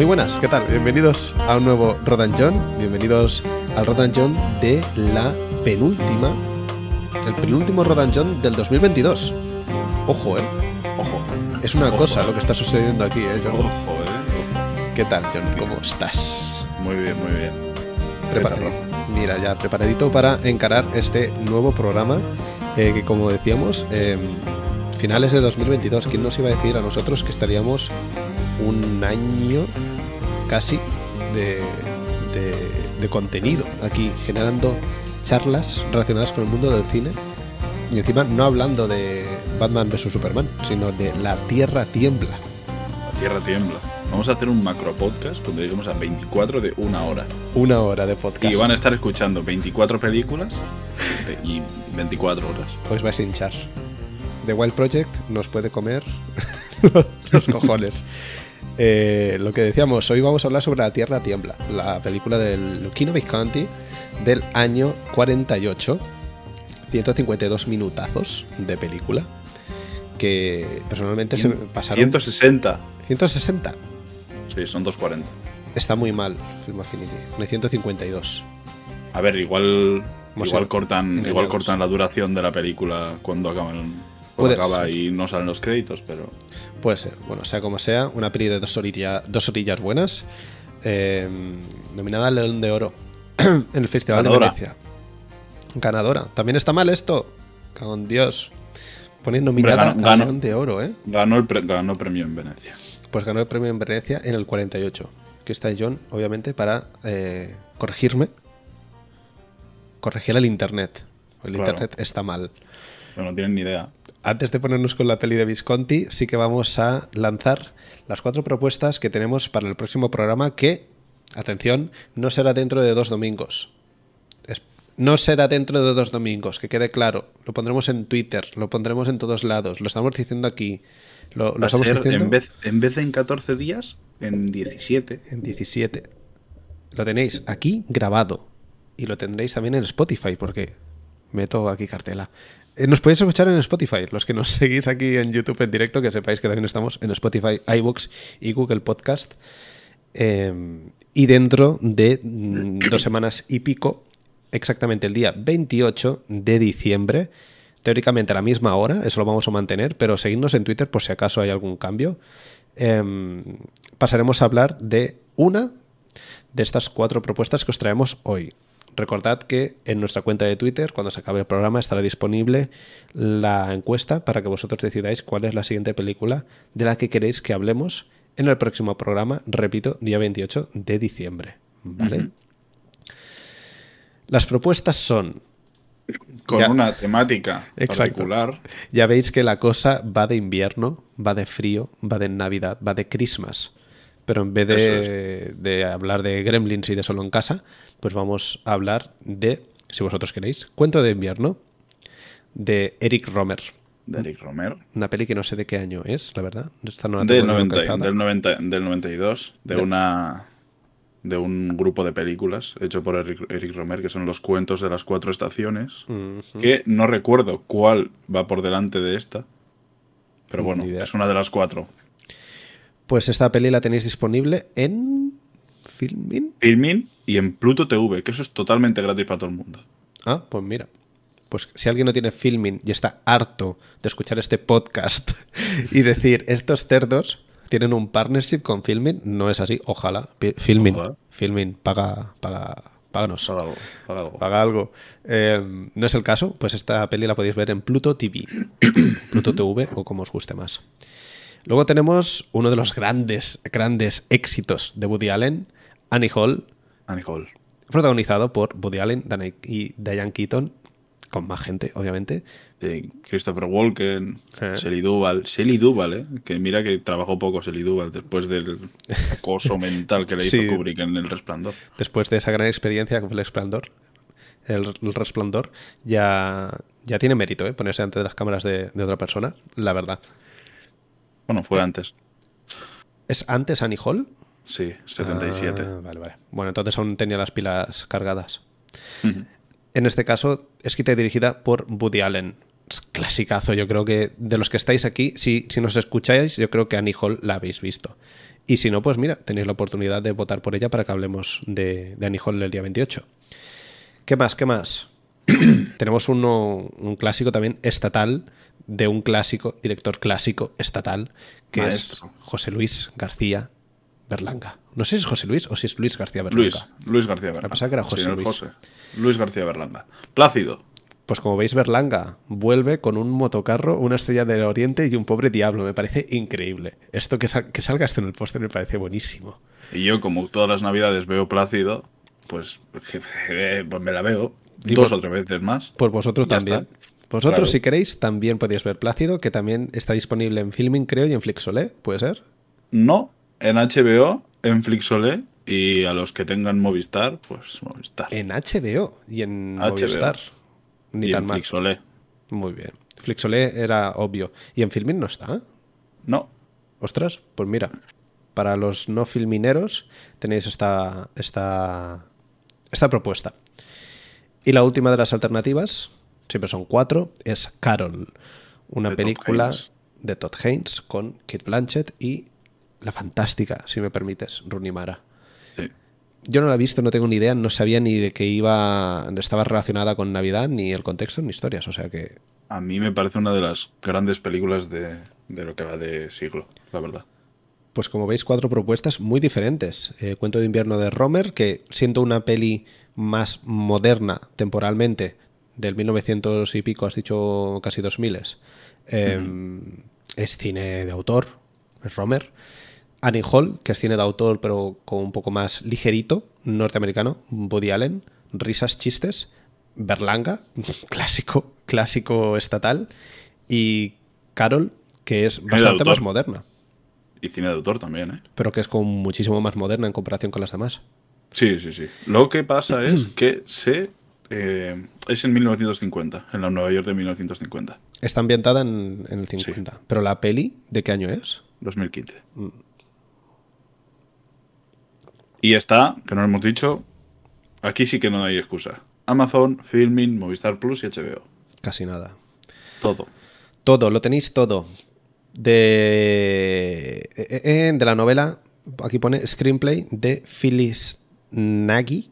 Muy buenas, ¿qué tal? Bienvenidos a un nuevo Rodan John. Bienvenidos al Rodan John de la penúltima, el penúltimo Rodan John del 2022. Ojo, eh. Ojo. Es una cosa lo que está sucediendo aquí, eh, John. Ojo, eh. ¿Qué tal, John? ¿Cómo estás? Muy bien, muy bien. Preparadito. Mira, ya preparadito para encarar este nuevo programa eh, que, como decíamos, eh, finales de 2022. ¿Quién nos iba a decir a nosotros que estaríamos un año casi de, de, de contenido aquí generando charlas relacionadas con el mundo del cine? Y encima no hablando de Batman vs Superman, sino de La Tierra Tiembla. La Tierra tiembla. Vamos a hacer un macro podcast cuando lleguemos a 24 de una hora. Una hora de podcast. Y van a estar escuchando 24 películas y 24 horas. Pues vais a hinchar. The Wild Project nos puede comer los cojones. Eh, lo que decíamos, hoy vamos a hablar sobre La Tierra Tiembla, la película del Luchino Visconti del año 48. 152 minutazos de película. Que personalmente se pasaron. 160. 160. Sí, son 240. Está muy mal Film Affinity. Pone 152. A ver, igual igual cortan igual cortan la duración de la película cuando acaban Puede acaba ser. y no salen los créditos, pero Puede ser, bueno, sea como sea, una peli de dos, orilla- dos orillas buenas, eh, nominada al León de Oro en el Festival Ganadora. de Venecia. Ganadora. También está mal esto. Cago en Dios. Pone nominada al. León de Oro, ¿eh? ganó el pre- ganó premio en Venecia. Pues ganó el premio en Venecia en el 48. Que está John, obviamente, para eh, corregirme. Corregir el internet. El Claro. internet está mal. Pero no tienen ni idea. Antes de ponernos con la peli de Visconti, sí que vamos a lanzar las cuatro propuestas que tenemos para el próximo programa que, atención, no será dentro de dos domingos. Es- no será dentro de dos domingos, que quede claro. Lo pondremos en Twitter, lo pondremos en todos lados, lo estamos diciendo aquí. Lo, estamos diciendo en, vez, en vez de en 14 días, en 17. en 17. Lo tenéis aquí grabado y lo tendréis también en Spotify porque meto aquí cartela. Eh, Nos podéis escuchar en Spotify, los que nos seguís aquí en YouTube en directo, que sepáis que también estamos en Spotify, iBooks y Google Podcast. Eh, y dentro de mm, dos semanas y pico, exactamente el día 28 de diciembre, teóricamente a la misma hora, eso lo vamos a mantener, pero seguidnos en Twitter por si acaso hay algún cambio. Em, pasaremos a hablar de una de estas cuatro propuestas que os traemos hoy. Recordad que en nuestra cuenta de Twitter, cuando se acabe el programa, estará disponible la encuesta para que vosotros decidáis cuál es la siguiente película de la que queréis que hablemos en el próximo programa, repito, día 28 de diciembre. ¿Vale? Las propuestas son Con Ya. una temática Exacto. particular. Ya veis que la cosa va de invierno, va de frío, va de Navidad, va de Christmas. Pero en vez de, de hablar de Gremlins y de solo en casa, pues vamos a hablar de, si vosotros queréis, Cuento de invierno de Eric Romer. De Eric Romero. Una peli que no sé de qué año es, la verdad. Esta no la Del, tengo 90 localizada. del, 90 del 92. De, De- una. De un grupo de películas hecho por Eric, Eric Romer, que son los cuentos de las cuatro estaciones. Que no recuerdo cuál va por delante de esta. Pero bueno, es una de las cuatro. Pues esta peli la tenéis disponible en Filmin. Filmin y en Pluto TV, que eso es totalmente gratis para todo el mundo. Ah, pues mira. Pues si alguien no tiene filming y está harto de escuchar este podcast y decir, estos cerdos tienen un partnership con filming, no es así. Ojalá. Ojalá. Filming, paga, paga, páganos. Paga algo. Paga algo. Paga algo. Eh, no es el caso, pues esta peli la podéis ver en Pluto TV. Pluto TV o como os guste más. Luego tenemos uno de los grandes, grandes éxitos de Woody Allen, Annie Hall, Annie Hall. protagonizado por Woody Allen y Diane Keaton, con más gente, obviamente. Eh, Christopher Walken, Eh. Shelley Duvall. Shelley Duvall, ¿eh? Que mira que trabajó poco Shelley Duvall después del acoso mental que le hizo Sí. Kubrick en El Resplandor. Después de esa gran experiencia con el Resplandor, el, el Resplandor, ya, ya tiene mérito, ¿eh? Ponerse ante las cámaras de, de otra persona, la verdad. Bueno, fue antes. ¿Es antes Annie Hall? Sí, 77. Ah, vale, vale. Bueno, entonces aún tenía las pilas cargadas. En este caso, escrita y dirigida por Woody Allen. Es clasicazo, yo creo que de los que estáis aquí, si, si nos escucháis, yo creo que Annie Hall la habéis visto. Y si no, pues mira, tenéis la oportunidad de votar por ella para que hablemos de, de Annie Hall el día 28. ¿Qué más? ¿Qué más? Tenemos uno, un clásico también estatal de un clásico, director clásico estatal, que Maestro. es José Luis García Berlanga. No sé si es José Luis o si es Luis García Berlanga. Luis, Luis García Berlanga. pensaba que era José Señor Luis. José. Luis García Berlanga. Plácido. Pues como veis, Berlanga vuelve con un motocarro, una estrella del oriente y un pobre diablo. Me parece increíble. Esto que, sal- que salga esto en el póster me parece buenísimo. Y yo, como todas las navidades veo Plácido, pues, pues me la veo Y dos por- o tres veces más. Pues vosotros Ya también. está. Vosotros, Claro. si queréis, también podéis ver Plácido, que también está disponible en Filming, creo, y en Flixolé, ¿puede ser? No, en HBO, en Flixolé, y a los que tengan Movistar, pues Movistar. En HBO y en HBO. Movistar. Ni y tan en mal. Flixolé. Muy bien. Flixolé era obvio. ¿Y en Filming no está? No, Ostras, pues mira, para los no filmineros tenéis esta, esta, esta propuesta. Y la última de las alternativas, siempre son cuatro, es Carol, una De película de Todd Haynes con Kate Blanchett y la fantástica, si me permites, Rooney Mara. sí. Yo no la he visto, no tengo ni idea, no sabía ni de que iba, estaba relacionada con Navidad, ni el contexto, ni historias, o sea que A mí me parece una de las grandes películas de, de lo que va de siglo, la verdad. Pues como veis, cuatro propuestas muy diferentes. Eh, Cuento de invierno de Romer, que siendo una peli más moderna temporalmente, del 1900 y pico, has dicho casi 2000, eh, es cine de autor, es Romer. Annie Hall, que es cine de autor, pero con un poco más ligerito, norteamericano, Woody Allen, risas, chistes, Berlanga, clásico, clásico estatal, y Carol, que es bastante más moderna Y cine de autor también, ¿eh? pero que es como muchísimo más moderna en comparación con las demás. Sí, sí, sí. Lo que pasa es que se... eh, es en 1950, en la Nueva York de 1950, Está ambientada en, en el 50. Pero la peli, ¿de qué año es? 2015. Mm. Y está, que no lo hemos dicho, aquí sí que no hay excusa. Amazon, Filming, Movistar Plus y HBO. Casi nada. Todo. Todo, lo tenéis todo. De, eh, eh, de la novela, aquí pone screenplay de Phyllis Nagy,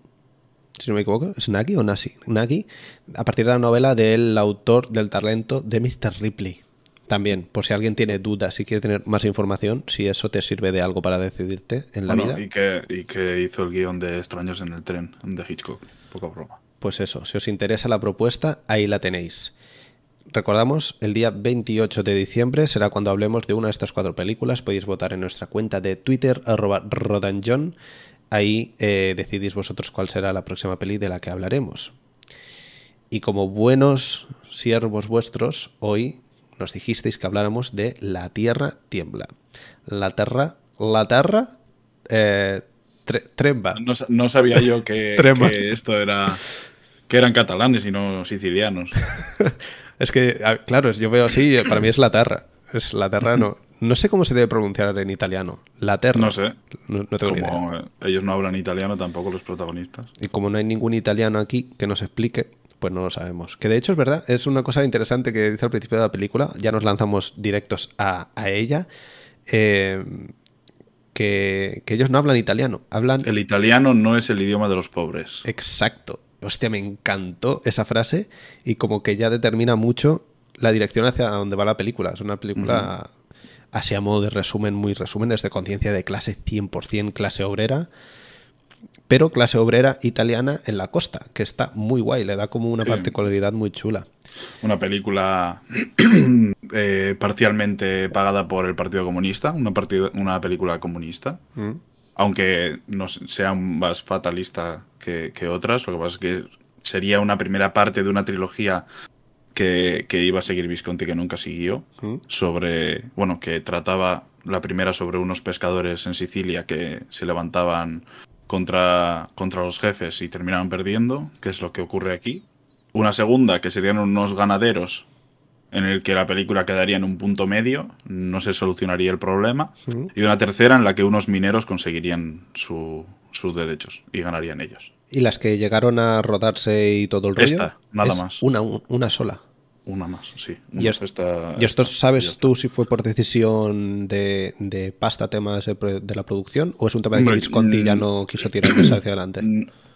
si no me equivoco, ¿es Nagy o Nasi? Nagy, a partir de la novela del autor del talento de Mr. Ripley. También, por si alguien tiene dudas y quiere tener más información, si eso te sirve de algo para decidirte en la Bueno, vida. y, que, y que hizo el guion de Extraños en el tren, de Hitchcock. Poca broma. Pues eso, si os interesa la propuesta, ahí la tenéis. Recordamos, el día 28 de diciembre será cuando hablemos de una de estas cuatro películas. Podéis votar en nuestra cuenta de Twitter, arroba rodanjon. Ahí eh, decidís vosotros cuál será la próxima peli de la que hablaremos. Y como buenos siervos vuestros, hoy nos dijisteis que habláramos de La Tierra Tiembla. La Terra... La Terra... Eh, tre- tremba. No, sa- no sabía yo que, esto era... Que eran catalanes y no sicilianos. Es que, claro, yo veo así, eh, para mí es la terra. Es la terra, no. No sé cómo se debe pronunciar en italiano. La terra. No sé. No, no tengo ni idea. Como eh, ellos no hablan italiano, tampoco los protagonistas. Y como no hay ningún italiano aquí que nos explique, pues no lo sabemos. Que de hecho es verdad, es una cosa interesante que dice al principio de la película. Ya nos lanzamos directos a, a ella. eh, que, que ellos no hablan italiano, hablan El italiano no es el idioma de los pobres. Exacto. Hostia, me encantó esa frase y como que ya determina mucho la dirección hacia donde va la película. Es una película, así a modo de resumen, muy resumen, es de conciencia de clase 100% clase obrera, pero clase obrera italiana en la costa, que está muy guay, le da como una Sí. particularidad muy chula. Una película eh, parcialmente pagada por el Partido Comunista, una, una película comunista, Mm. aunque no se- sea más fatalista que, que otras, lo que pasa es que sería una primera parte de una trilogía que, que iba a seguir Visconti que nunca siguió, Mm. sobre, bueno, que trataba la primera sobre unos pescadores en Sicilia que se levantaban contra, contra los jefes y terminaban perdiendo, que es lo que ocurre aquí. Una segunda, que serían unos ganaderos en el que la película quedaría en un punto medio, no se solucionaría el problema. Y una tercera en la que unos mineros conseguirían su- sus derechos y ganarían ellos. Y las que llegaron a rodarse y todo el rollo. Esta, nada es más. Una, una sola. Una más, sí. ¿Y, esto sabes tú si fue por decisión de, de pasta temas de, la producción o es un tema de que Visconti ya no quiso tirar hacia adelante?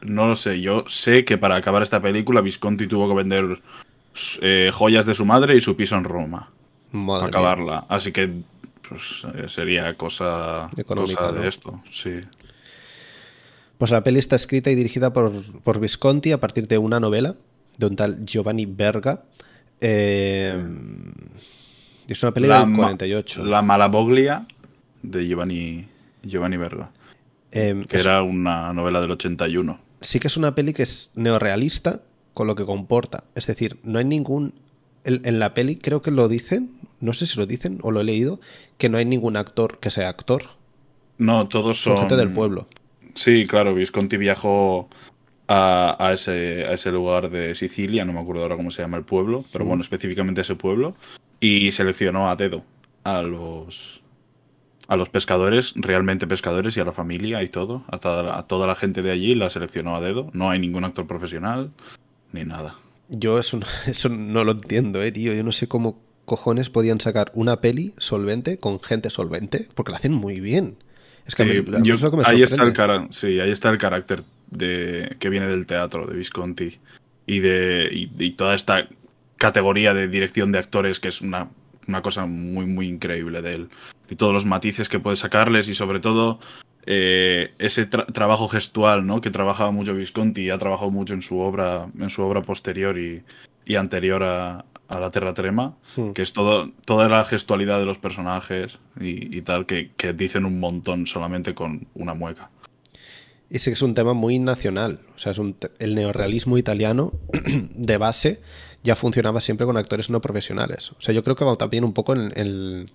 No lo sé, yo sé que para acabar esta película Visconti tuvo que vender eh, joyas de su madre y su piso en Roma para acabarla. Así que pues, eh, sería cosa, cosa de esto, sí. Pues la peli está escrita y dirigida por, por Visconti a partir de una novela de un tal Giovanni Berga. Eh, es una peli del 48. La Malaboglia de Giovanni, Giovanni Berga. que era una novela del 81. Sí que es una peli que es neorealista, con lo que comporta. Es decir, no hay ningún... En, la peli creo que lo dicen, no sé si lo dicen o lo he leído, que no hay ningún actor que sea actor. No, todos son... Gente del pueblo. Sí, claro, Visconti viajó a, ese, a, ese, lugar de Sicilia, no me acuerdo ahora cómo se llama el pueblo, pero bueno, específicamente ese pueblo, y seleccionó a dedo a los, a los pescadores, realmente pescadores y a la familia y todo, a toda, a toda la gente de allí la seleccionó a dedo, no hay ningún actor profesional, ni nada. Yo eso, eso no lo entiendo, eh, tío. Yo no sé cómo cojones podían sacar una peli solvente con gente solvente, porque la hacen muy bien. Es que, ahí está el sí, ahí está el carácter de que viene del teatro de Visconti y de y, toda esta categoría de dirección de actores que es una, una cosa muy muy increíble de él y todos los matices que puede sacarles y sobre todo eh, ese trabajo gestual, ¿no? Que trabajaba mucho Visconti y ha trabajado mucho en su obra, en su obra posterior y, anterior a, la Terra Trema, que es todo, toda la gestualidad de los personajes y, tal, que, dicen un montón solamente con una mueca. Y sí que es un tema muy nacional. O sea, es el neorrealismo italiano de base ya funcionaba siempre con actores no profesionales. O sea, yo creo que va también un poco en el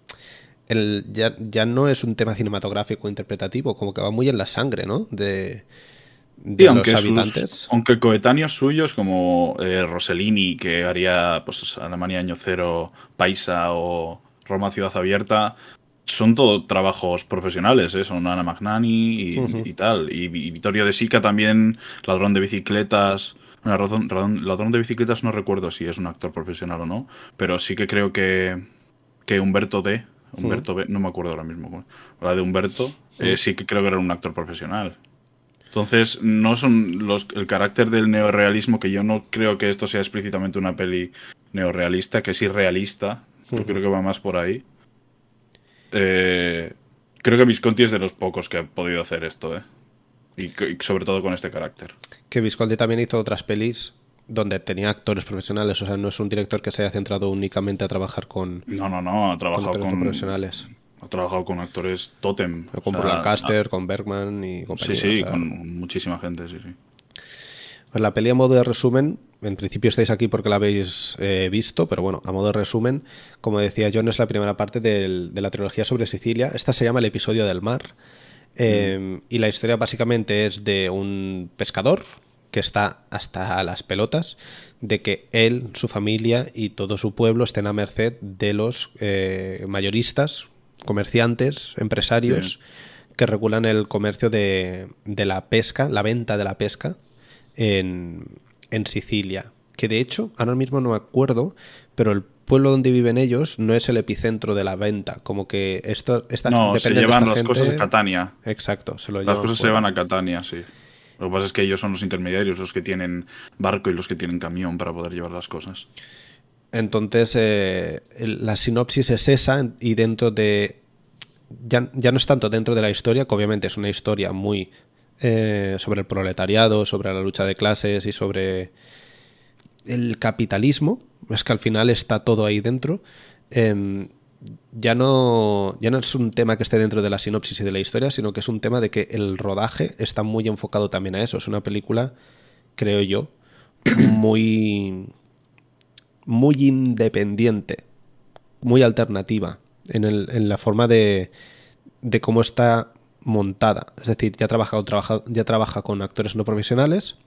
ya, no es un tema cinematográfico interpretativo, como que va muy en la sangre, ¿no? De, los habitantes. aunque coetáneos suyos como eh, Rossellini, que haría pues, Alemania Año Cero, Paisa o Roma Ciudad Abierta, son todo trabajos profesionales, ¿eh? son Ana Magnani y, tal. Y, Vittorio De Sica también, ladrón de bicicletas. ladrón, de bicicletas no recuerdo si es un actor profesional o no, pero sí que creo que, que Humberto D Humberto no me acuerdo ahora mismo. La de Humberto, eh, sí que creo que era un actor profesional. Entonces, no son los, el carácter del neorealismo, que yo no creo que esto sea explícitamente una peli neorealista, que es irrealista. Yo creo que va más por ahí. Eh, creo que Visconti es de los pocos que ha podido hacer esto, ¿eh? Y, sobre todo con este carácter. Que Visconti también hizo otras pelis donde tenía actores profesionales, o sea, no es un director que se haya centrado únicamente a trabajar con. No, no, no, ha trabajado con. profesionales. Ha trabajado con actores totem. Con Lancaster, con Bergman y compañía. Sí, sí, con muchísima gente, sí, sí. Pues la peli a modo de resumen, en principio estáis aquí porque la habéis eh, visto, pero bueno, a modo de resumen, como decía John, es la primera parte de la trilogía sobre Sicilia. Esta se llama El episodio del mar. Eh, y la historia básicamente es de un pescador, que está hasta las pelotas de que él, su familia y todo su pueblo estén a merced de los eh, mayoristas, comerciantes, empresarios que regulan el comercio de, la pesca, la venta de la pesca en, Sicilia. Que de hecho, ahora mismo no me acuerdo, pero el pueblo donde viven ellos no es el epicentro de la venta. Como que esto está. No, se llevan las cosas a Catania. Exacto, se lo Las cosas se van a Catania, sí. Lo que pasa es que ellos son los intermediarios, los que tienen barco y los que tienen camión para poder llevar las cosas. Entonces, eh, la sinopsis es esa y dentro de... Ya, no es tanto dentro de la historia, que obviamente es una historia muy eh, sobre el proletariado, sobre la lucha de clases y sobre el capitalismo. Es que al final está todo ahí dentro. Em, ya no, ya no es un tema que esté dentro de la sinopsis y de la historia, sino que es un tema de que el rodaje está muy enfocado también a eso. Es una película, creo yo, muy, muy independiente, muy alternativa en, la forma de, cómo está montada. Es decir, ya trabaja, trabaja, ya trabaja con actores no profesionales.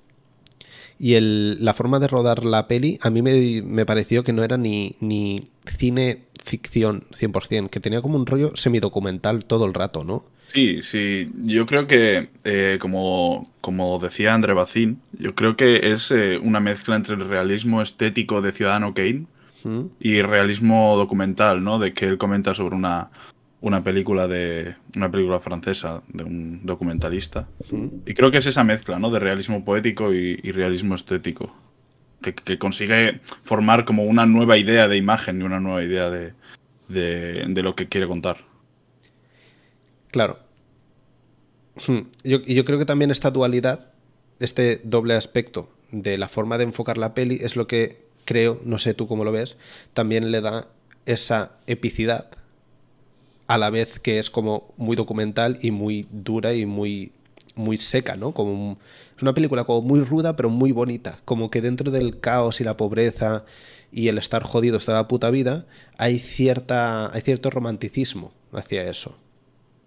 Y el, la forma de rodar la peli a mí me, me pareció que no era ni, ni cine ficción 100%, que tenía como un rollo semidocumental todo el rato, ¿no? Sí, sí. Yo creo que, eh, como, como decía André Bacín, yo creo que es eh, una mezcla entre el realismo estético de Ciudadano Kane Mm. y realismo documental, ¿no? De que él comenta sobre una, una película de una película francesa de un documentalista. Y creo que es esa mezcla, ¿no? De realismo poético y, y realismo estético. Que, que consigue formar como una nueva idea de imagen y una nueva idea de, de, de lo que quiere contar. Claro. Yo, y yo creo que también esta dualidad, este doble aspecto de la forma de enfocar la peli, es lo que creo, no sé tú cómo lo ves, también le da esa epicidad a la vez que es como muy documental y muy dura y muy muy seca, ¿no? Como un- es una película como muy ruda pero muy bonita, como que dentro del caos y la pobreza y el estar jodidos toda la puta vida hay cierta hay cierto romanticismo hacia eso.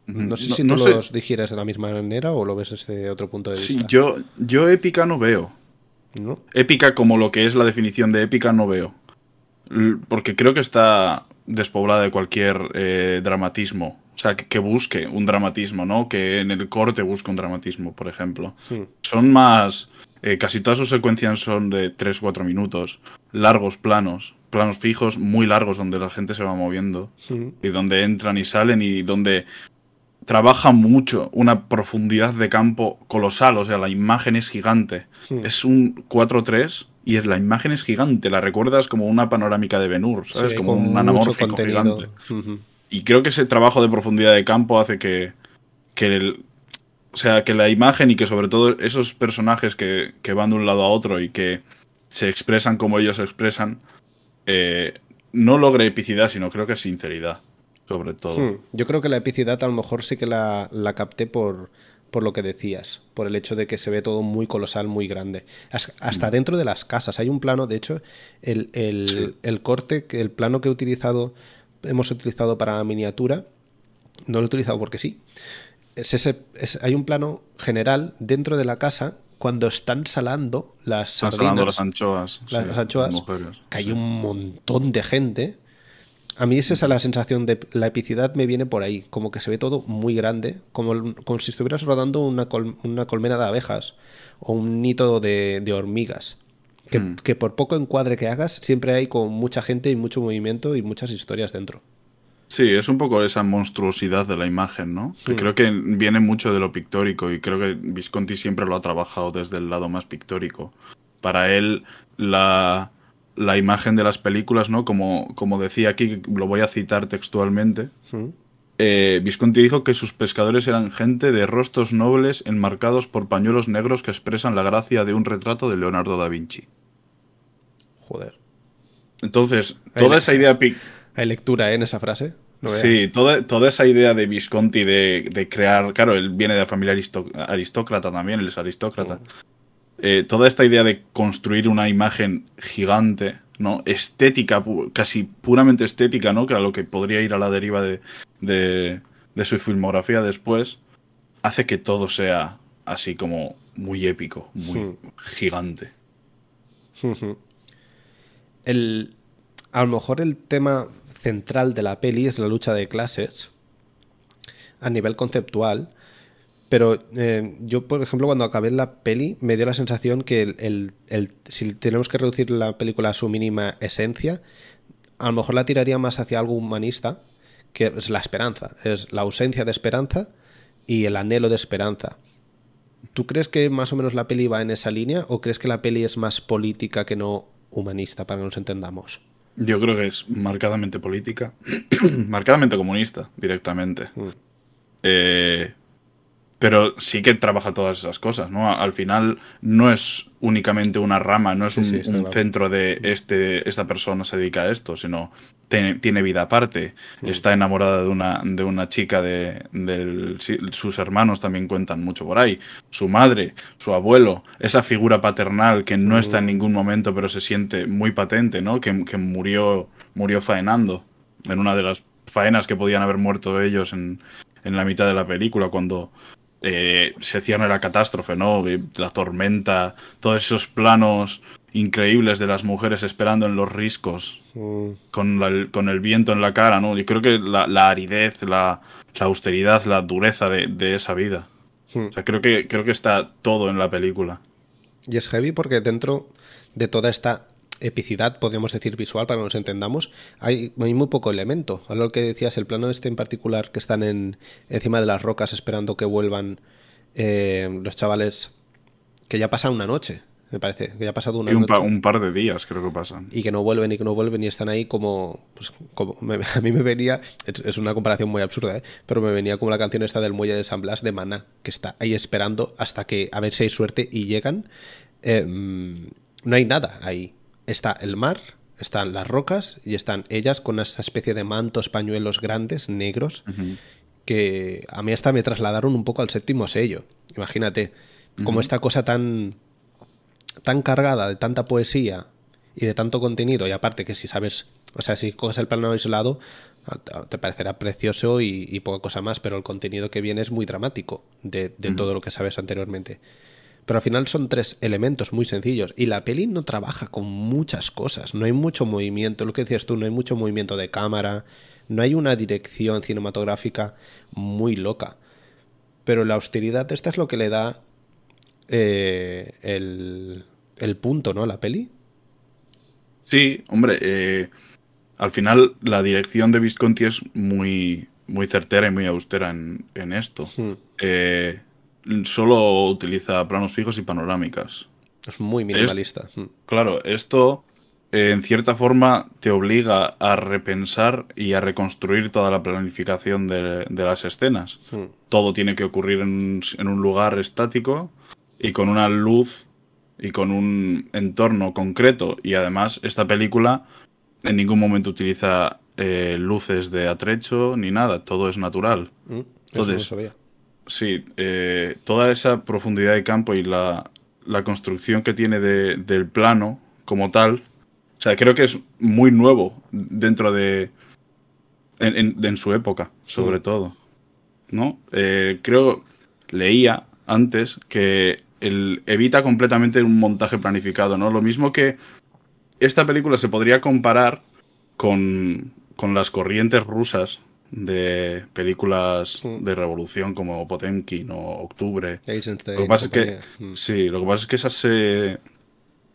No sé No- si no tú sé. los digieras de la misma manera o lo ves desde otro punto de Sí, vista. yo, yo épica no veo. ¿no? Épica como lo que es la definición de épica no veo. Porque creo que está despoblada de cualquier eh, dramatismo. O sea, que, que busque un dramatismo, ¿no? Que en el corte busque un dramatismo, por ejemplo. Son más... eh, casi todas sus secuencias son de 3-4 minutos. Largos planos. Planos fijos muy largos donde la gente se va moviendo. Y donde entran y salen y donde trabaja mucho una profundidad de campo colosal. O sea, la imagen es gigante. Es un 4-3 y es- la imagen es gigante. La recuerdas como una panorámica de Ben-Hur, ¿sabes? Sí, como un anamórfico gigante. Y creo que ese trabajo de profundidad de campo hace que, que el- o sea, que la imagen y que sobre todo esos personajes que, que van de un lado a otro y que se expresan como ellos se expresan, eh, no logre epicidad, sino creo que sinceridad, sobre todo. Hmm. Yo creo que la epicidad a lo mejor sí que la, la capté por, por lo que decías, por el hecho de que se ve todo muy colosal, muy grande. As- Hasta dentro de las casas. Hay un plano, de hecho, el, el- Sí. el corte, el plano que he utilizado, hemos utilizado para miniatura, no lo he utilizado porque sí. Es ese, es- hay un plano general dentro de la casa cuando están salando las Están sardinas. salando las anchoas. las sí, anchoas, mujeres, que hay un montón de gente. A mí es esa la sensación de la epicidad me viene por ahí, como que se ve todo muy grande, como, como si estuvieras rodando una, col- una colmena de abejas o un nito de, de hormigas. Que, Mm. que por poco encuadre que hagas, siempre hay con mucha gente y mucho movimiento y muchas historias dentro. Sí, es un poco esa monstruosidad de la imagen, ¿no? Que Sí. creo que viene mucho de lo pictórico y creo que Visconti siempre lo ha trabajado desde el lado más pictórico. Para él, la, la imagen de las películas, ¿no? Como, como decía aquí, lo voy a citar textualmente. ¿Mm? eh, Visconti dijo que sus pescadores eran gente de rostros nobles enmarcados por pañuelos negros que expresan la gracia de un retrato de Leonardo da Vinci. Joder. Entonces, toda esa idea Hay lectura ¿eh? en esa frase. No. Sí, toda, toda esa idea de Visconti de, de crear, claro, él viene de la familia aristócrata también, él es aristócrata. Eh, toda esta idea de construir una imagen gigante, ¿no? Estética, pu- casi puramente estética, ¿no? Que a lo que podría ir a la deriva de, de, de su filmografía después, hace que todo sea así como muy épico, muy Hmm. gigante. El, a lo mejor el tema central de la peli es la lucha de clases a nivel conceptual, pero eh, yo, por ejemplo, cuando acabé la peli me dio la sensación que el, el- el- si tenemos que reducir la película a su mínima esencia, a lo mejor la tiraría más hacia algo humanista, que es la esperanza, es la ausencia de esperanza y el anhelo de esperanza. ¿Tú crees que más o menos la peli va en esa línea o crees que la peli es más política que no humanista, para que nos entendamos? Yo creo que es marcadamente política, marcadamente comunista, directamente. Mm. Eh, pero sí que trabaja todas esas cosas, ¿no? Al final no es únicamente una rama, no es un, sí, está un claro. centro de este, esta persona se dedica a esto, sino tiene, tiene vida aparte. Mm. Está enamorada de una, de una chica de, sí, sus hermanos también cuentan mucho por ahí. Su madre, su abuelo, esa figura paternal que no está en Mm. ningún momento, pero se siente muy patente, ¿no? Que, que murió, murió faenando en una de las faenas que podían haber muerto ellos en, en la mitad de la película, cuando eh, se cierne la catástrofe, ¿no? La tormenta, todos esos planos increíbles de las mujeres esperando en los riscos, Mm, con, la- con el viento en la cara, ¿no? Yo creo que la, la aridez, la, la austeridad, la dureza de, de esa vida. mm. O sea, creo que, creo que está todo en la película. Y es heavy porque dentro de toda esta epicidad, podríamos decir visual, para que nos entendamos, hay, hay muy poco elemento. A lo que decías, el plano este en particular, que están en, encima de las rocas esperando que vuelvan eh, los chavales, que ya pasa una noche, me parece, que ya ha pasado una Y un, noche. pa- un par de días creo que pasan. y que no vuelven y que no vuelven y están ahí como, pues, como me- a mí me venía, es, es una comparación muy absurda, ¿eh? pero me venía como la canción esta del muelle de San Blas de Maná, que está ahí esperando hasta que a ver si hay suerte y llegan. Eh, mm, no hay nada ahí. Está el mar, están las rocas y están ellas con esa especie de mantos, pañuelos grandes, negros, que a mí hasta me trasladaron un poco al séptimo sello. Imagínate, como esta cosa tan, tan cargada de tanta poesía y de tanto contenido, y aparte que si sabes, o sea, si coges el plano aislado, a- a- te parecerá precioso y, y poca cosa más, pero el contenido que viene es muy dramático de, de todo lo que sabes anteriormente. Pero al final son tres elementos muy sencillos. Y la peli no trabaja con muchas cosas. No hay mucho movimiento. Lo que decías tú, no hay mucho movimiento de cámara. No hay una dirección cinematográfica muy loca. Pero la austeridad, esta es lo que le da eh, el, el punto, ¿no? La peli. Sí, hombre, eh, al final la dirección de Visconti es muy, muy certera y muy austera en, en esto. Hmm. Eh, solo utiliza planos fijos y panorámicas. Es muy minimalista. Claro, esto eh, en cierta forma te obliga a repensar y a reconstruir toda la planificación de, de las escenas. Hmm. Todo tiene que ocurrir en, en un lugar estático y con una luz y con un entorno concreto. Y además, esta película en ningún momento utiliza eh, luces de atrecho ni nada, todo es natural. Hmm. Eso Entonces, no. Sí, eh, toda esa profundidad de campo y la, la construcción que tiene de- del plano como tal, o sea, creo que es muy nuevo dentro de... en, en- en su época, sobre Sí. todo. ¿No? Eh, creo, leía antes que el, evita completamente un montaje planificado, ¿no? Lo mismo que esta película se podría comparar con, con las corrientes rusas de películas Mm. de revolución como Potemkin o Octubre. Lo que pasa es que. Hmm. sí, lo que pasa es que esas se,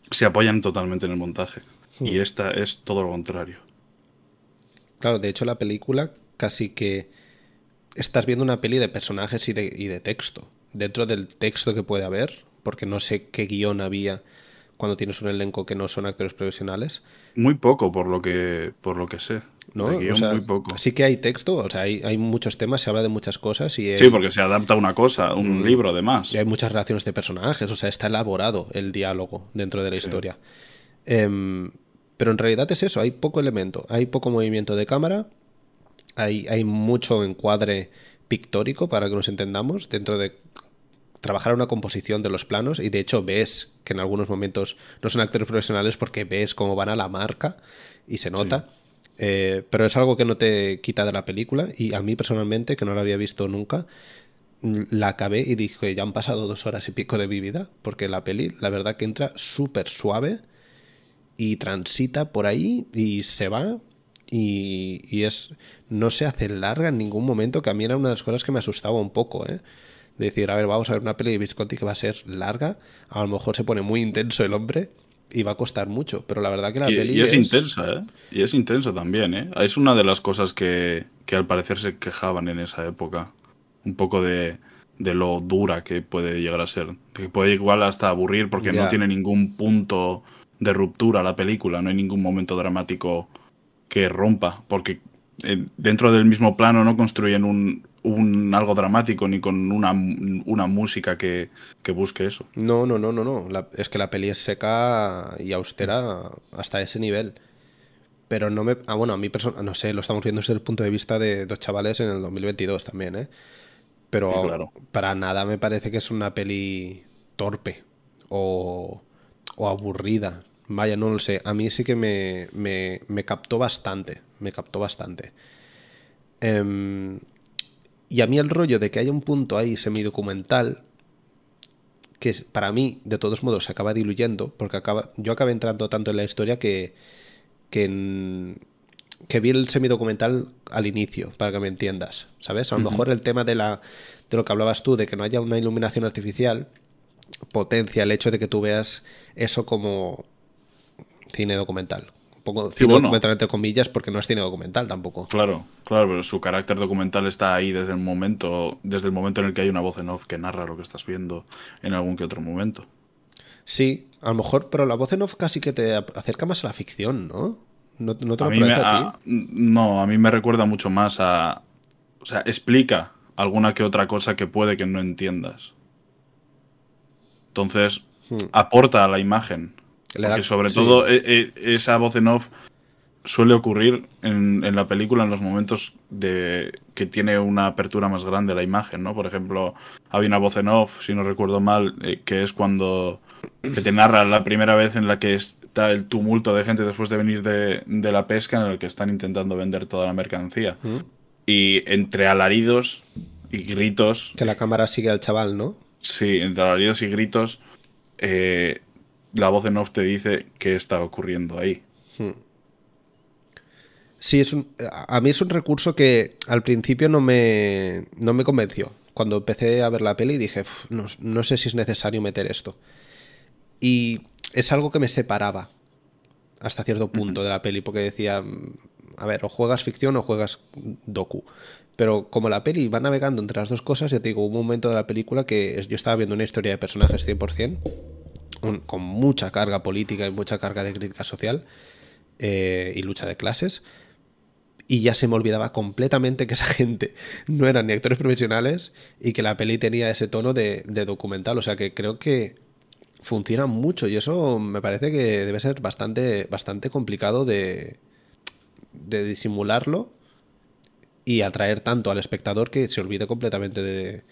se apoyan totalmente en el montaje. Y Mm. esta es todo lo contrario. Claro, de hecho la película casi que estás viendo una peli de personajes y de, y de texto. Dentro del texto que puede haber, porque no sé qué guion había cuando tienes un elenco que no son actores profesionales, Muy poco por lo que, por lo que sé. ¿no? O sea, muy poco. Sí que hay texto, o sea, hay, hay muchos temas, se habla de muchas cosas y hay, Sí, porque se adapta una cosa, un Mm. libro además. y hay muchas relaciones de personajes, o sea, está elaborado el diálogo dentro de la Sí. historia. Em, pero en realidad es eso, hay poco elemento, hay poco movimiento de cámara, hay, hay mucho encuadre pictórico para que nos entendamos dentro de trabajar una composición de los planos y de hecho ves que en algunos momentos no son actores profesionales porque ves cómo van a la marca y se nota. Eh, pero es algo que no te quita de la película y a mí personalmente, que no la había visto nunca, la acabé y dije, ya han pasado dos horas y pico de mi vida, porque la peli, la verdad que entra súper suave y transita por ahí y se va y, y es no se hace larga en ningún momento, que a mí era una de las cosas que me asustaba un poco, ¿eh? De decir, a ver, vamos a ver una peli de Visconti que va a ser larga, a lo mejor se pone muy intenso el hombre y va a costar mucho, pero la verdad que la Y, peli y es, intensa, ¿eh? Y es intensa también, ¿eh? Es una de las cosas que, que al parecer se quejaban en esa época. Un poco de, de lo dura que puede llegar a ser. Que puede igual hasta aburrir porque no tiene ningún punto de ruptura la película. No hay ningún momento dramático que rompa. Porque eh, dentro del mismo plano no construyen un, un algo dramático ni con una, una música que, que busque eso. No, no, no, no, no. La- es que la peli es seca y austera hasta ese nivel. Pero no me... Ah, bueno, a mí persona, no sé, lo estamos viendo desde el punto de vista de dos chavales en el 2022 también, ¿eh? Pero Sí, claro. para nada me parece que es una peli torpe o, o aburrida. Vaya, no lo sé. A mí sí que me, me, me captó bastante. Me captó bastante. Em, y a mí el rollo de que haya un punto ahí semidocumental que para mí, de todos modos, se acaba diluyendo, porque acaba, yo acabé entrando tanto en la historia que, que, en- que vi el semidocumental al inicio, para que me entiendas, ¿sabes? A lo mejor el tema de, la, de lo que hablabas tú, de que no haya una iluminación artificial, potencia el hecho de que tú veas eso como cine documental. Poco Sí, cine bueno. documental entre comillas porque no es cine documental tampoco. Claro, claro, pero su carácter documental está ahí desde el momento, desde el momento en el que hay una voz en off que narra lo que estás viendo en algún que otro momento. Sí, a lo mejor, pero la voz en off casi que te acerca más a la ficción, ¿no? ¿No, no te A lo mí me, a a- ti? no, a mí me recuerda mucho más a, o sea, explica alguna que otra cosa que puede que no entiendas. Entonces, Hmm. aporta a la imagen. Da- sobre sí. todo e- e- esa voz en off suele ocurrir en, en la película en los momentos de que tiene una apertura más grande la imagen, ¿no? Por ejemplo, hay una voz en off, si no recuerdo mal, eh, que es cuando que te narra la primera vez en la que está el tumulto de gente después de venir de, de la pesca en el que están intentando vender toda la mercancía. ¿Mm? Y entre alaridos y gritos, Que la cámara sigue al chaval, ¿no? sí, entre alaridos y gritos, eh, la voz en off te dice qué está ocurriendo ahí. Sí, es un, a mí es un recurso que al principio no me, no me convenció. Cuando empecé a ver la peli dije, "Uf, no, no sé si es necesario meter esto. Y es algo que me separaba hasta cierto punto de la peli, porque decía, "Mm, a ver, o juegas ficción o juegas docu. Pero como la peli va navegando entre las dos cosas, ya te digo, hubo un momento de la película que yo estaba viendo una historia de personajes 100%, con mucha carga política y mucha carga de crítica social eh, y lucha de clases, y ya se me olvidaba completamente que esa gente no eran ni actores profesionales y que la peli tenía ese tono de, de documental. O sea que creo que funciona mucho y eso me parece que debe ser bastante, bastante complicado de, de disimularlo y atraer tanto al espectador que se olvide completamente de,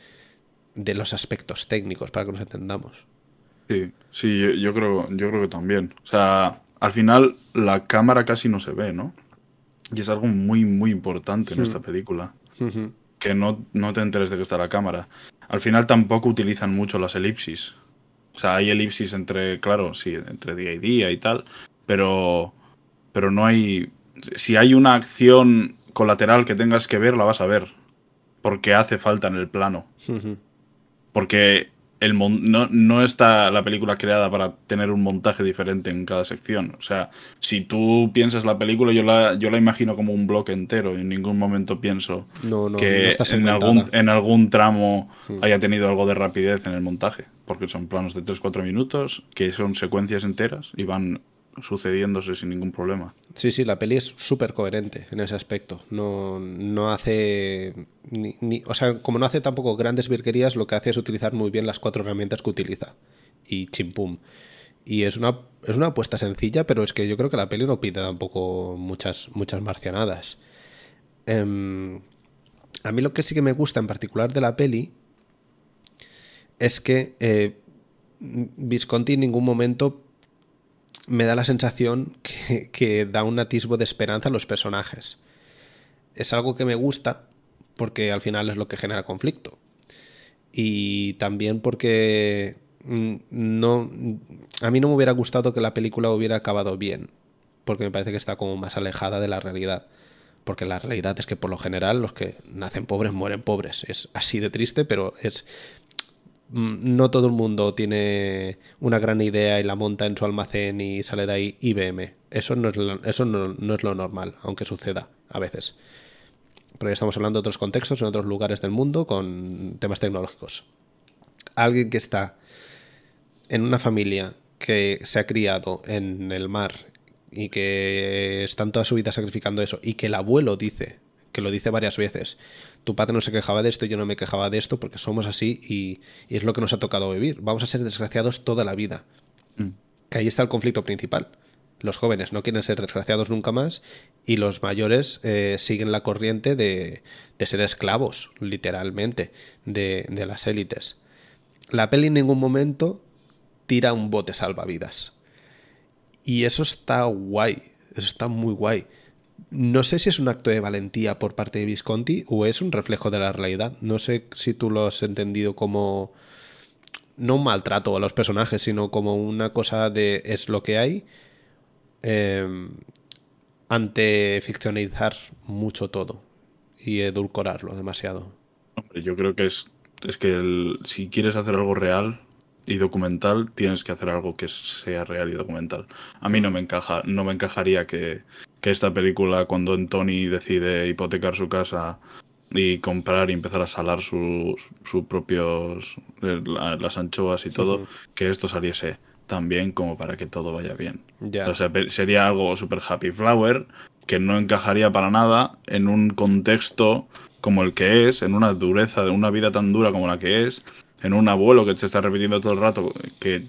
de los aspectos técnicos para que nos entendamos. Sí, sí, yo, yo creo, yo creo que también. O sea, al final la cámara casi no se ve, ¿no? Y es algo muy, muy importante en esta película. Que no, no te enteres de que está la cámara. Al final tampoco utilizan mucho las elipsis. O sea, hay elipsis entre, claro, sí, entre día y día y tal, pero, pero no hay... Si hay una acción colateral que tengas que ver, la vas a ver. Porque hace falta en el plano. Porque el mon- no, no está la película creada para tener un montaje diferente en cada sección. O sea, si tú piensas la película, yo la, yo la imagino como un bloque entero. y En ningún momento pienso No, no, que en, algún, en algún tramo haya tenido algo de rapidez en el montaje. Porque son planos de 3-4 minutos, que son secuencias enteras y van sucediéndose sin ningún problema. Sí, sí, la peli es súper coherente en ese aspecto. No, no hace. Ni, ni- o sea, como no hace tampoco grandes virguerías, lo que hace es utilizar muy bien las cuatro herramientas que utiliza. Y chimpum. Y es una, es una apuesta sencilla, pero es que yo creo que la peli no pide tampoco muchas, muchas marcianadas. Em, a mí lo que sí que me gusta en particular de la peli es que eh, Visconti en ningún momento me da la sensación que, da un atisbo de esperanza a los personajes. Es algo que me gusta porque al final es lo que genera conflicto. Y también porque mm, no, a mí no me hubiera gustado que la película hubiera acabado bien, porque me parece que está como más alejada de la realidad. Porque la realidad es que por lo general los que nacen pobres mueren pobres. Es así de triste, pero es no todo el mundo tiene una gran idea y la monta en su almacén y sale de ahí IBM. Eso no es lo, eso no, no es lo normal, aunque suceda a veces. Pero ya estamos hablando de otros contextos, en otros lugares del mundo, con temas tecnológicos. Alguien que está en una familia que se ha criado en el mar y que están toda su vida sacrificando eso y que el abuelo dice, que lo dice varias veces, tu padre no se quejaba de esto, yo no me quejaba de esto porque somos así y, y es lo que nos ha tocado vivir. Vamos a ser desgraciados toda la vida. Mm. Que ahí está el conflicto principal. Los jóvenes no quieren ser desgraciados nunca más y los mayores eh, siguen la corriente de, de ser esclavos, literalmente, de, de las élites. La peli en ningún momento tira un bote salvavidas. Y eso está guay, eso está muy guay. No sé si es un acto de valentía por parte de Visconti o es un reflejo de la realidad. No sé si tú lo has entendido como no un maltrato a los personajes, sino como una cosa de es lo que hay eh, ante ficcionalizar mucho todo y edulcorarlo demasiado. Hombre, yo creo que es, es que si quieres hacer algo real, y documental, tienes que hacer algo que sea real y documental. A mí no me encaja, no me encajaría que, que esta película, cuando Tony decide hipotecar su casa y comprar y empezar a salar sus, sus propios eh, la- las anchoas y todo, que esto saliese tan bien como para que todo vaya bien. O sea, sería algo super happy flower que no encajaría para nada en un contexto como el que es, en una dureza de una vida tan dura como la que es, en un abuelo que te está repitiendo todo el rato que,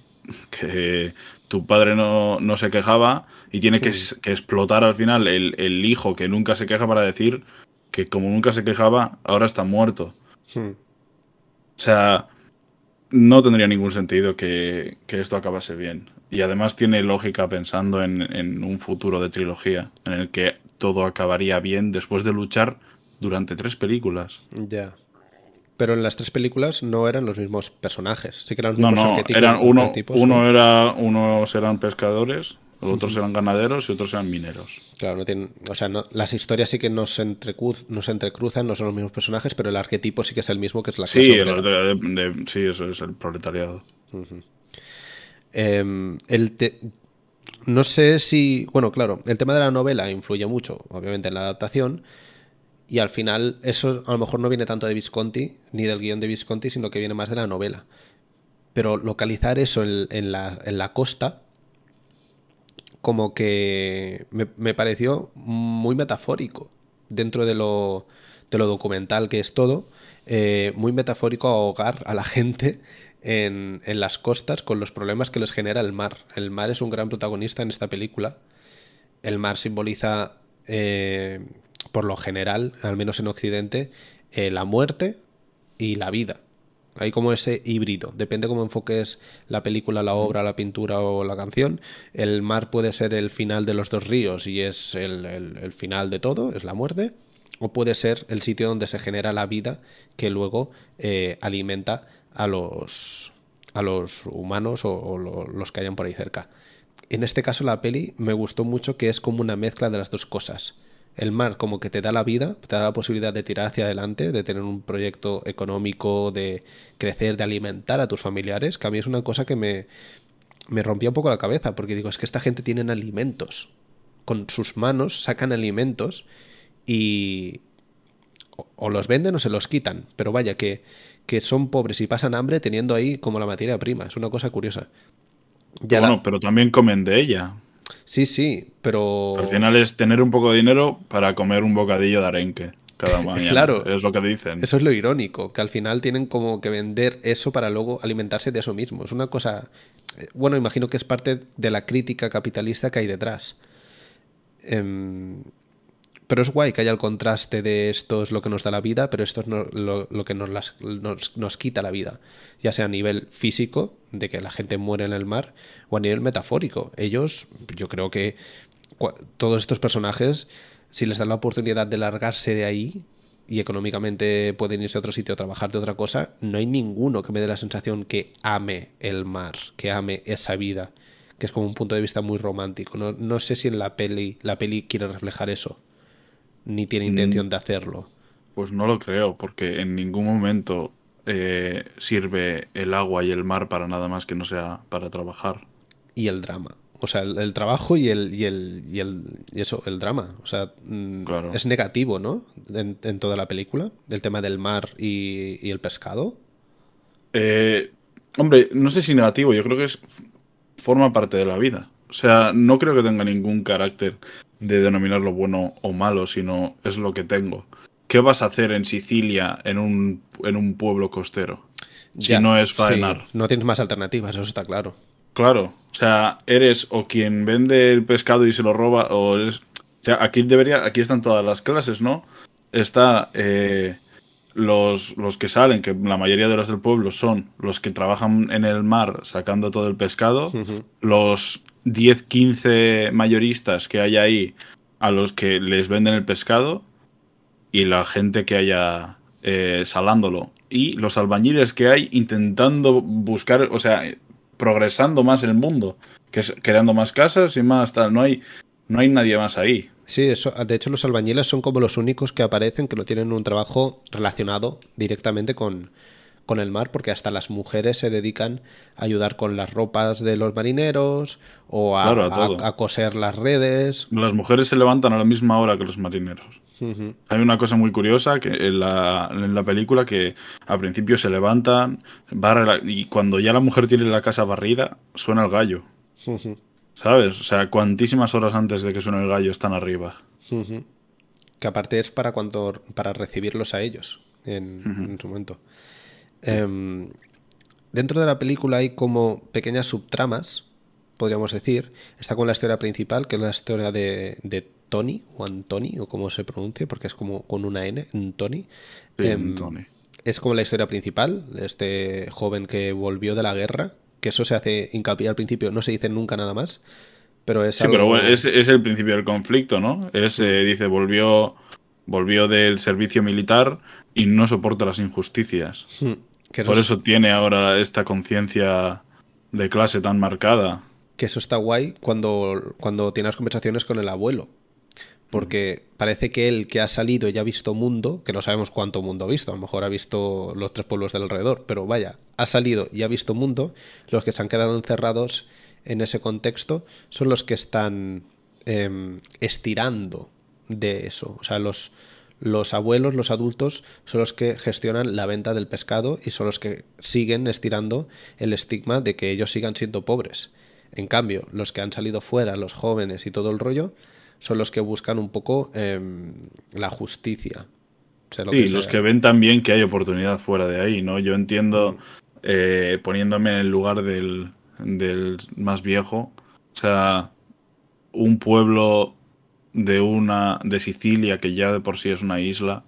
que tu padre no, no se quejaba y tiene que, Sí. que explotar al final el, el hijo que nunca se queja para decir que como nunca se quejaba, ahora está muerto. O sea, no tendría ningún sentido que, que esto acabase bien. Y además tiene lógica pensando en, en un futuro de trilogía, en el que todo acabaría bien después de luchar durante tres películas. Ya. Pero en las tres películas no eran los mismos personajes. Sí que eran los No, mismos no, arquetipos. eran uno, uno ¿no? era, unos eran pescadores, otros eran ganaderos y otros eran mineros. Claro, no tienen, o sea, no- las historias sí que no se, entrecruz- no entrecruzan, no son los mismos personajes, pero el arquetipo sí que es el mismo, que es la Sí, clase el- obrera. de- de- sí, eso es el proletariado. Eh, el te- no sé si. Bueno, claro, el tema de la novela influye mucho, obviamente, en la adaptación. Y al final, eso a lo mejor no viene tanto de Visconti, ni del guion de Visconti, sino que viene más de la novela. Pero localizar eso en, la, en la costa, como que me, me pareció muy metafórico dentro de lo, de lo documental que es todo, eh, muy metafórico ahogar a la gente en, en las costas con los problemas que les genera el mar. El mar es un gran protagonista en esta película. El mar simboliza, eh, por lo general, al menos en Occidente, eh, la muerte y la vida. Hay como ese híbrido. Depende cómo enfoques la película, la obra, la pintura o la canción. El mar puede ser el final de los dos ríos y es el, el- final de todo, es la muerte. O puede ser el sitio donde se genera la vida que luego eh, alimenta a los, a los humanos o, o lo- los que hayan por ahí cerca. En este caso la peli me gustó mucho que es como una mezcla de las dos cosas. El mar como que te da la vida, te da la posibilidad de tirar hacia adelante, de tener un proyecto económico, de crecer, de alimentar a tus familiares, que a mí es una cosa que me, me rompía un poco la cabeza, porque digo, es que esta gente tienen alimentos. Con sus manos sacan alimentos y o, o los venden o se los quitan. Pero vaya, que, que son pobres y pasan hambre teniendo ahí como la materia prima. Es una cosa curiosa. Ya la- bueno, pero también comen de ella. Sí, sí, pero... Al final es tener un poco de dinero para comer un bocadillo de arenque cada mañana. Claro. Es lo que dicen. Eso es lo irónico, que al final tienen como que vender eso para luego alimentarse de eso mismo. Es una cosa... eh, Bueno, imagino que es parte de la crítica capitalista que hay detrás. Em, pero es guay que haya el contraste de esto es lo que nos da la vida, pero esto es no- lo, que nos, las- nos, nos quita la vida. Ya sea a nivel físico, de que la gente muere en el mar, o a nivel metafórico. Ellos, yo creo que todos estos personajes, si les dan la oportunidad de largarse de ahí y económicamente pueden irse a otro sitio a trabajar de otra cosa, no hay ninguno que me dé la sensación que ame el mar, que ame esa vida, que es como un punto de vista muy romántico. No, no sé si en la peli, la peli quiere reflejar eso, ni tiene intención de hacerlo. Pues no lo creo, porque en ningún momento eh, sirve el agua y el mar para nada más que no sea para trabajar. Y el drama. O sea, el, el trabajo y el, y el, y el y eso, el drama. O sea, mm, Claro. es negativo, ¿no? En, en toda la película, el tema del mar y, y el pescado. Eh, hombre, no sé si negativo, yo creo que es forma parte de la vida. O sea, no creo que tenga ningún carácter de denominarlo bueno o malo, sino es lo que tengo. ¿Qué vas a hacer en Sicilia, en un, en un pueblo costero? Si Ya, no es sí, faenar. no tienes más alternativas, eso está claro. Claro, o sea, eres o quien vende el pescado y se lo roba, o eres... O sea, aquí debería, aquí están todas las clases, ¿no? Está eh, los, los que salen, que la mayoría de los del pueblo son los que trabajan en el mar sacando todo el pescado, los 10, 15 mayoristas que hay ahí a los que les venden el pescado y la gente que haya eh, salándolo y los albañiles que hay intentando buscar, o sea, progresando más el mundo, que es creando más casas y más tal, no hay no hay nadie más ahí. Sí, eso, de hecho los albañiles son como los únicos que aparecen que no tienen un trabajo relacionado directamente con, con el mar, porque hasta las mujeres se dedican a ayudar con las ropas de los marineros o a, Claro, a a- todo. a coser las redes. Las mujeres se levantan a la misma hora que los marineros. Hay una cosa muy curiosa que en la, en la película que al principio se levantan barre la- y cuando ya la mujer tiene la casa barrida suena el gallo. ¿sabes? O sea, cuantísimas horas antes de que suene el gallo están arriba. Que aparte es para cuando, para recibirlos a ellos en, en su momento. Em, dentro de la película hay como pequeñas subtramas, podríamos decir. Está con la historia principal, que es la historia de, de Tony, o Antoni, o como se pronuncie, porque es como con una N, Tony. Sí, Tony. Es como la historia principal de este joven que volvió de la guerra, que eso se hace hincapié al principio, no se dice nunca nada más, pero es Sí, algo- pero bueno, es, es el principio del conflicto, ¿no? Es, eh, dice, volvió, volvió del servicio militar y no soporta las injusticias. Hmm, que Por es- eso tiene ahora esta conciencia de clase tan marcada. que eso está guay cuando, cuando tienes conversaciones con el abuelo. Porque parece que él que ha salido y ha visto mundo, que no sabemos cuánto mundo ha visto, a lo mejor ha visto los tres pueblos del alrededor, pero vaya, ha salido y ha visto mundo, los que se han quedado encerrados en ese contexto son los que están em, estirando de eso. O sea, los, los abuelos, los adultos, son los que gestionan la venta del pescado y son los que siguen estirando el estigma de que ellos sigan siendo pobres. En cambio, los que han salido fuera, los jóvenes y todo el rollo, son los que buscan un poco em, la justicia. Sea lo Sí, los que ven también que hay oportunidad fuera de ahí, ¿no? Yo entiendo, eh, poniéndome en el lugar del, del más viejo, o sea, un pueblo de una de Sicilia que ya de por sí es una isla,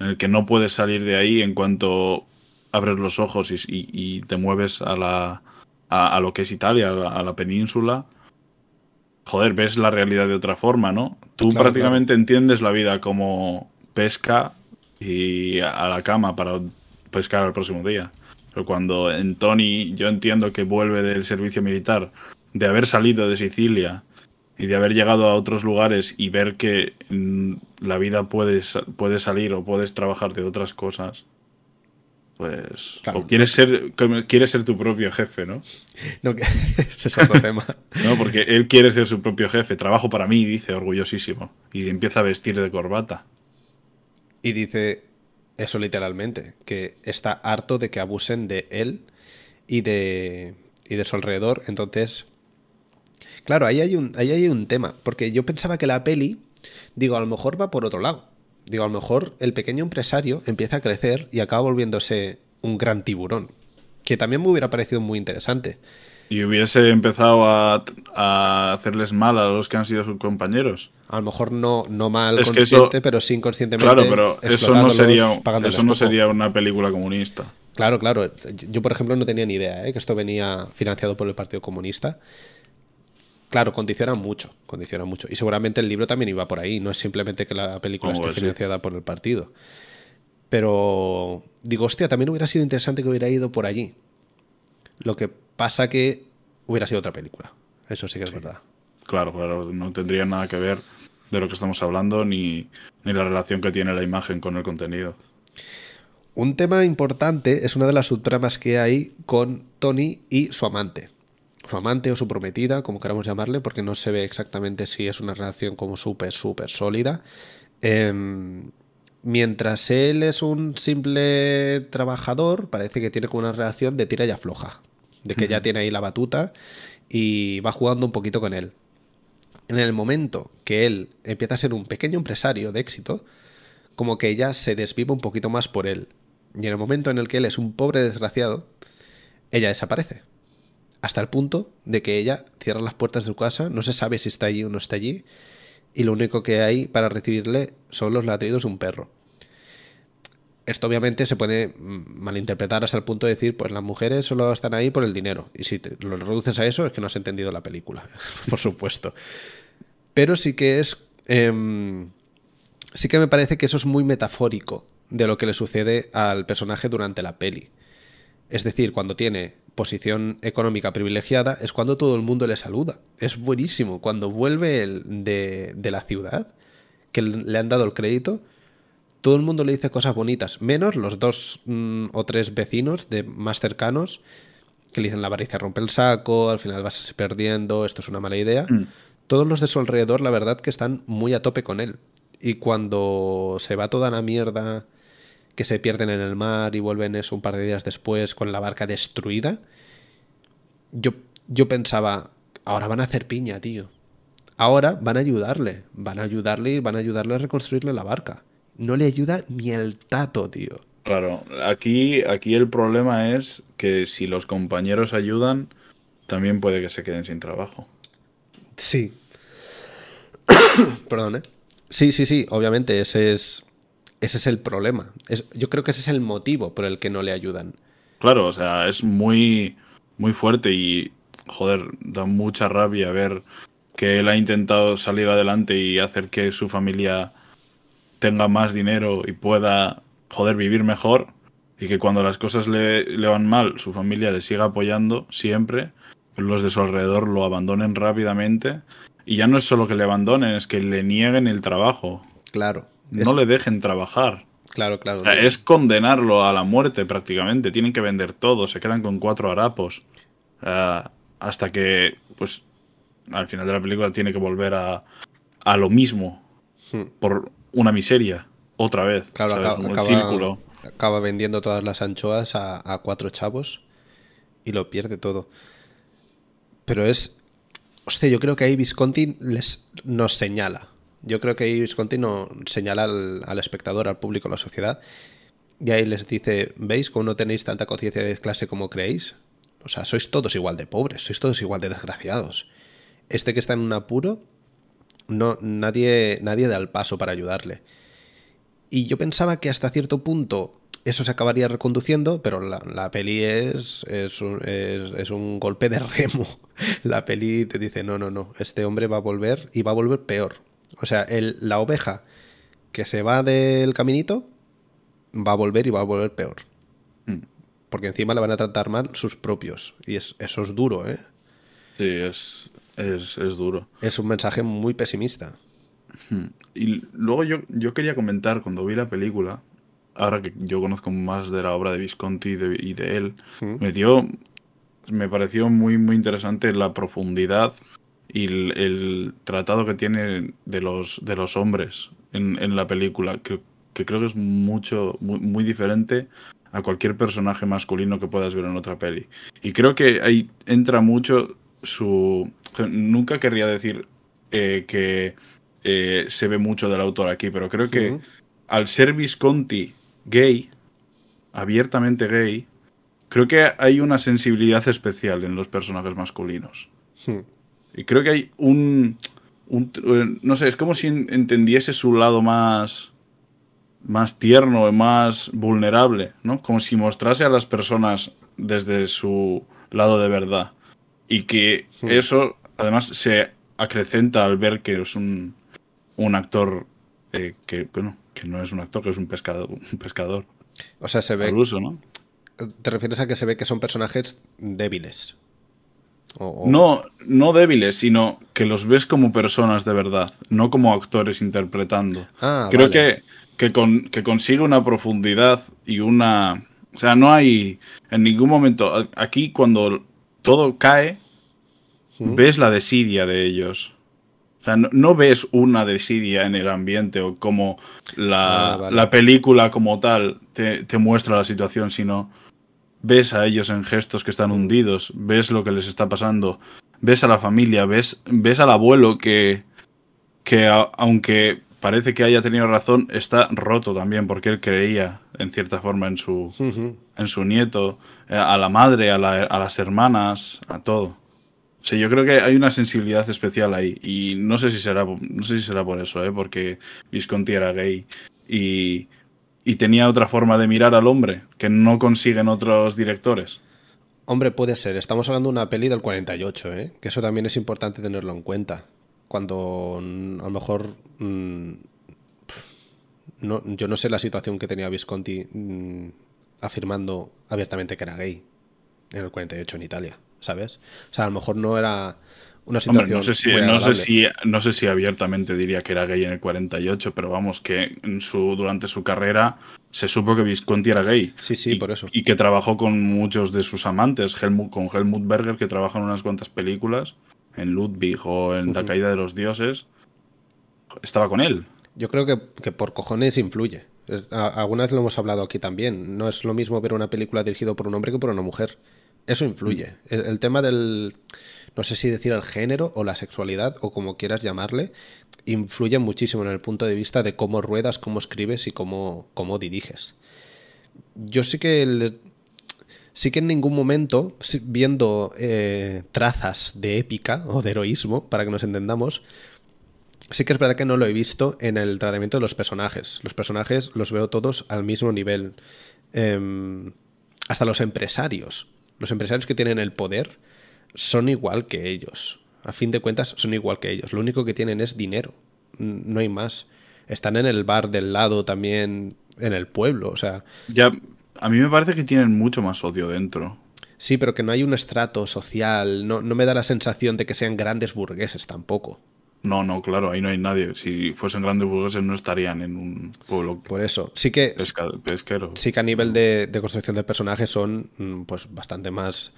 en el que no puedes salir de ahí en cuanto abres los ojos y, y- y te mueves a la a, a lo que es Italia, a la, a la península. Joder, ves la realidad de otra forma, ¿no? Tú Claro, prácticamente entiendes la vida como pesca y a a la cama para pescar al próximo día. Pero cuando en Tony yo entiendo que vuelve del servicio militar, de haber salido de Sicilia y de haber llegado a otros lugares y ver que mm, la vida puede, puede salir o puedes trabajar de otras cosas, pues... Claro. o quieres ser, quieres ser tu propio jefe, ¿no? No, que- ese es otro tema. No, porque él quiere ser su propio jefe. Trabajo para mí, dice, orgullosísimo. Y empieza a vestir de corbata. Y dice eso literalmente, que está harto de que abusen de él y de, y de su alrededor. Entonces, claro, ahí hay, un, ahí hay un tema, porque yo pensaba que la peli, digo, a lo mejor va por otro lado. Digo, a lo mejor el pequeño empresario empieza a crecer y acaba volviéndose un gran tiburón, que también me hubiera parecido muy interesante. Y hubiese empezado a, a hacerles mal a los que han sido sus compañeros. A lo mejor no, no mal Es consciente, eso- pero sí inconscientemente. Claro, pero eso no sería, eso no sería una película comunista. Claro, claro. Yo, por ejemplo, no tenía ni idea ¿eh? que esto venía financiado por el Partido Comunista. Claro, condiciona mucho, condiciona mucho. Y seguramente el libro también iba por ahí. No es simplemente que la película esté sí. financiada por el partido. Pero digo, hostia, también hubiera sido interesante que hubiera ido por allí. Lo que pasa que hubiera sido otra película. Eso sí que es verdad. Claro, claro, no tendría nada que ver de lo que estamos hablando ni, ni la relación que tiene la imagen con el contenido. Un tema importante es una de las subtramas que hay con Tony y su amante. Su amante o su prometida, como queramos llamarle, porque no se ve exactamente si es una relación como súper, súper sólida. Em, mientras él es un simple trabajador, parece que tiene como una relación de tira y afloja. De que ya tiene ahí la batuta y va jugando un poquito con él. En el momento que él empieza a ser un pequeño empresario de éxito, como que ella se desviva un poquito más por él. Y en el momento en el que él es un pobre desgraciado, ella desaparece. Hasta el punto de que ella cierra las puertas de su casa, no se sabe si está allí o no está allí, y lo único que hay para recibirle son los ladridos de un perro. Esto obviamente se puede mm, malinterpretar hasta el punto de decir, pues las mujeres solo están ahí por el dinero. Y si lo reduces a eso es que no has entendido la película, por supuesto. Pero sí que es... em, sí que me parece que eso es muy metafórico de lo que le sucede al personaje durante la peli. Es decir, cuando tiene posición económica privilegiada es cuando todo el mundo le saluda. Es buenísimo. Cuando vuelve el de, de la ciudad, que le han dado el crédito, todo el mundo le dice cosas bonitas, menos los dos mm, o tres vecinos de más cercanos que le dicen la avaricia rompe el saco, al final vas perdiendo, esto es una mala idea. Mm. Todos los de su alrededor, la verdad, que están muy a tope con él. Y cuando se va toda la mierda, que se pierden en el mar y vuelven eso un par de días después con la barca destruida, yo, yo pensaba, ahora van a hacer piña, tío. Ahora van a ayudarle, van a ayudarle y van a ayudarle a reconstruirle la barca. No le ayuda ni el tato, tío. Claro, aquí, aquí el problema es que si los compañeros ayudan, también puede que se queden sin trabajo. Sí. Perdón, ¿eh? Sí, sí, sí, obviamente ese es, ese es el problema. Es, yo creo que ese es el motivo por el que no le ayudan. Claro, o sea, es muy, muy fuerte y, joder, da mucha rabia ver que él ha intentado salir adelante y hacer que su familia tenga más dinero y pueda, joder, vivir mejor. Y que cuando las cosas le, le van mal, su familia le siga apoyando siempre, los de su alrededor lo abandonen rápidamente. Y ya no es solo que le abandonen, es que le nieguen el trabajo. Claro. No es- le dejen trabajar. Claro, claro. O sea, es condenarlo a la muerte prácticamente. Tienen que vender todo, se quedan con cuatro harapos. Hasta que, pues, al final de la película tiene que volver a, a lo mismo Hmm. por una miseria. Otra vez. Claro, acaba, Como el acaba- círculo. acaba vendiendo todas las anchoas a, a cuatro chavos y lo pierde todo. Pero es. Hostia, yo creo que ahí Visconti les, nos señala. Yo creo que ahí Visconti nos señala al, al espectador, al público, a la sociedad. Y ahí les dice: ¿Veis cómo no tenéis tanta conciencia de clase como creéis? O sea, sois todos igual de pobres, sois todos igual de desgraciados. Este que está en un apuro, no, nadie, nadie da el paso para ayudarle. Y yo pensaba que hasta cierto punto eso se acabaría reconduciendo, pero la, peli es, es, un, es- es un golpe de remo. La peli te dice, no, no, no, este hombre va a volver y va a volver peor. O sea, el- la oveja que se va del caminito va a volver y va a volver peor. Mm. Porque encima le van a tratar mal sus propios. Y es, eso es duro, ¿eh? Sí, es, es, es duro. Es un mensaje muy pesimista. Hmm. Y luego yo, yo quería comentar cuando vi la película, ahora que yo conozco más de la obra de Visconti y de, y de él, Mm. me dio, me pareció muy, muy interesante la profundidad y el, el tratado que tiene de los, de los hombres en, en la película, que, que creo que es mucho, muy, muy diferente a cualquier personaje masculino que puedas ver en otra peli. Y creo que ahí entra mucho su... Nunca querría decir eh, que eh, se ve mucho del autor aquí, pero creo que al ser Visconti gay, abiertamente gay, creo que hay una sensibilidad especial en los personajes masculinos. Hmm. Y creo que hay un, un- eh, no sé, es como si en- entendiese su lado más más tierno más vulnerable, ¿no? Como si mostrase a las personas desde su lado de verdad. Y que Sí. eso además se acrecenta al ver que es un, un actor eh, que, bueno, que no es un actor, que es un pescador, un pescador O sea, se ve, al uso, ¿no? ¿Te refieres a que se ve que son personajes débiles? O- o- No, no débiles, sino que los ves como personas de verdad, no como actores interpretando. Ah, Creo vale. que, que, con- que consigue una profundidad y una... O sea, no hay en ningún momento... Aquí cuando todo cae, ves la desidia de ellos. O sea, no, no ves una desidia en el ambiente o como la, Ah, vale. la película como tal te, te muestra la situación, sino ves a ellos en gestos que están hundidos, ves lo que les está pasando, ves a la familia, ves, ves al abuelo que, que a- aunque parece que haya tenido razón, está roto también porque él creía en cierta forma en su, en su nieto, eh, a la madre, a, la- a las hermanas, a todo. O sea, yo creo que hay una sensibilidad especial ahí. Y no sé si será, no sé si será por eso, ¿eh? porque Visconti era gay y, y tenía otra forma de mirar al hombre que no consiguen otros directores. Hombre, puede ser. Estamos hablando de una peli del 48, ¿eh? Que eso también es importante tenerlo en cuenta. Cuando mm, a lo mejor... mm, no, yo no sé la situación que tenía Visconti mm, afirmando abiertamente que era gay en el 48 en Italia, ¿sabes? O sea, a lo mejor no era una situación. no, sé si, no, sé si, no sé si abiertamente diría que era gay en el 48, pero vamos, que en su, durante su carrera se supo que Visconti era gay. Sí, sí, por eso. Y que trabajó con muchos de sus amantes, Helmut, con Helmut Berger, que trabaja en unas cuantas películas, en Ludwig o en La caída de los dioses. Estaba con él. Yo creo que, por cojones influye. Alguna vez lo hemos hablado aquí también. No es lo mismo ver una película dirigida por un hombre que por una mujer. Eso influye. Mm. el tema del no sé si decir el género o la sexualidad o como quieras llamarle, influye muchísimo en el punto de vista de cómo ruedas, cómo escribes y cómo, cómo diriges. Yo sí que sí que en ningún momento, viendo eh, trazas de épica o de heroísmo, para que nos entendamos, sí que es verdad que no lo he visto en el tratamiento de los personajes. Los personajes los veo todos al mismo nivel. Em, hasta los empresarios. Los empresarios que tienen el poder son igual que ellos. A fin de cuentas, son igual que ellos. Lo único que tienen es dinero. No hay más. Están en el bar del lado también, en el pueblo. O sea. Ya, a mí me parece que tienen mucho más odio dentro. Sí, pero que no hay un estrato social. No, no me da la sensación de que sean grandes burgueses tampoco. No, no, claro, ahí no hay nadie. Si fuesen grandes burgueses no estarían en un pueblo. Por eso, sí que. pesquero. Sí que a nivel de, de construcción de personajes son mm, pues bastante más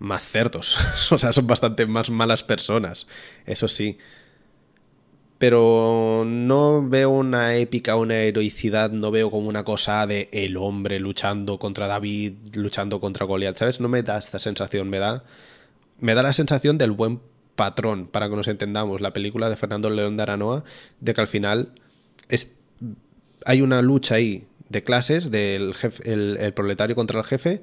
más cerdos. o sea, son bastante más malas personas. Eso sí. Pero no veo una épica, una heroicidad, no veo como una cosa de el hombre luchando contra David, luchando contra Goliath, ¿sabes? No me da esta sensación, me da, me da la sensación del buen patrón, para que nos entendamos, la película de Fernando León de Aranoa, de que al final es, hay una lucha ahí de clases, del jefe, el proletario contra el jefe,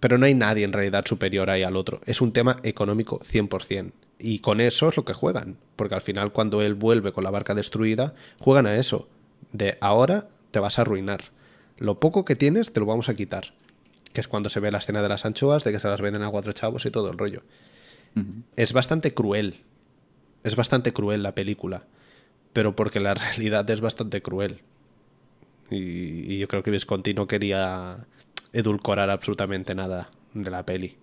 pero no hay nadie en realidad superior ahí al otro. Es un tema económico 100%. Y con eso es lo que juegan. Porque al final cuando él vuelve con la barca destruida, juegan a eso. De ahora te vas a arruinar. Lo poco que tienes te lo vamos a quitar. Que es cuando se ve la escena de las anchoas, de que se las venden a cuatro chavos y todo el rollo. Es bastante cruel. Es bastante cruel la película. Pero porque la realidad es bastante cruel. Y, y yo creo que Visconti no quería edulcorar absolutamente nada de la peli.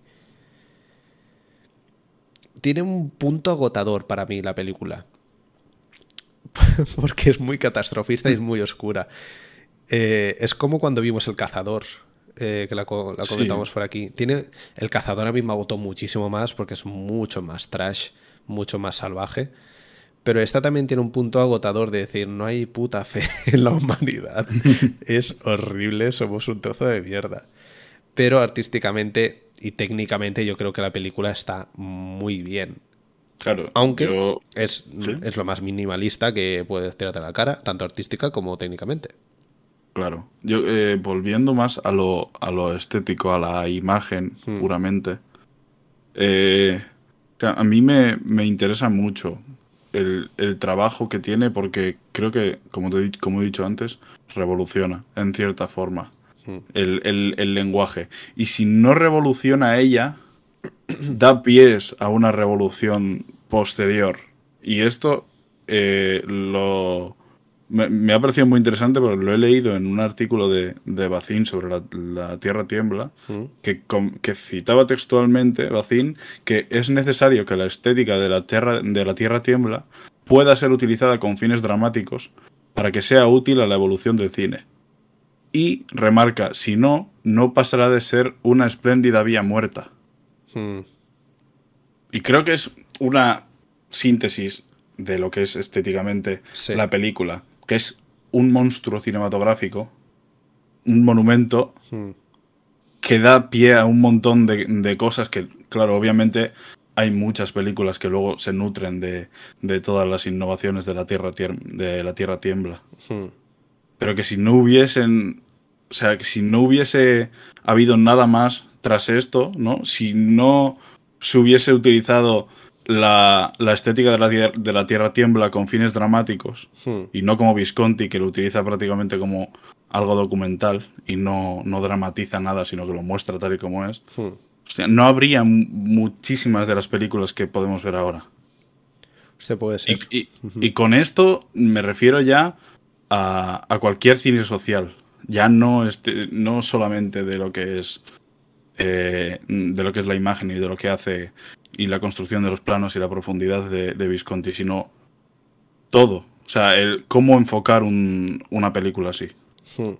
Tiene un punto agotador para mí la película. Porque es muy catastrofista y es muy oscura. Eh, es como cuando vimos El Cazador, eh, que la, comentamos por aquí. Tiene, el Cazador a mí me agotó muchísimo más porque es mucho más trash, mucho más salvaje. Pero esta también tiene un punto agotador de decir, no hay puta fe en la humanidad. es horrible, somos un trozo de mierda. Pero artísticamente y técnicamente yo creo que la película está muy bien. Claro. Aunque es, es, lo más minimalista que puedes tirarte a la cara, tanto artística como técnicamente. Claro. Yo, eh, volviendo más a lo, a lo estético, a la imagen hmm. puramente, eh, a mí me, me interesa mucho el, trabajo que tiene porque creo que, como, te, como he dicho antes, revoluciona en cierta forma hmm. el, lenguaje. Y si no revoluciona ella, da pies a una revolución posterior. Y esto eh, lo, me, ha parecido muy interesante porque lo he leído en un artículo de, de Bacín sobre la, Tierra Tiembla, mm. que, que, citaba textualmente Bacín que es necesario que la estética de la, tierra, de la Tierra Tiembla pueda ser utilizada con fines dramáticos para que sea útil a la evolución del cine. Y remarca, si no, no pasará de ser una espléndida vía muerta. Mm. Y creo que es una síntesis de lo que es estéticamente la película que es un monstruo cinematográfico, un monumento hmm. que da pie a un montón de, cosas que, claro, obviamente hay muchas películas que luego se nutren de, todas las innovaciones de la Tierra, de la tierra Tiembla. Hmm. Pero que si no hubiesen, o sea, que si no hubiese habido nada más tras esto, ¿no? Si no se hubiese utilizado la, estética de la, de la, Tierra tiembla con fines dramáticos hmm. y no como Visconti, que lo utiliza prácticamente como algo documental y no, no dramatiza nada, sino que lo muestra tal y como es. Hmm. no habría muchísimas de las películas que podemos ver ahora. Usted puede ser. Y, con esto me refiero ya a, a cualquier cine social. Ya no, este, no solamente de lo que es eh, de lo que es la imagen y de lo que hace y la construcción de los planos y la profundidad de, Visconti, sino todo. O sea, el, cómo enfocar un- una película así. Hmm.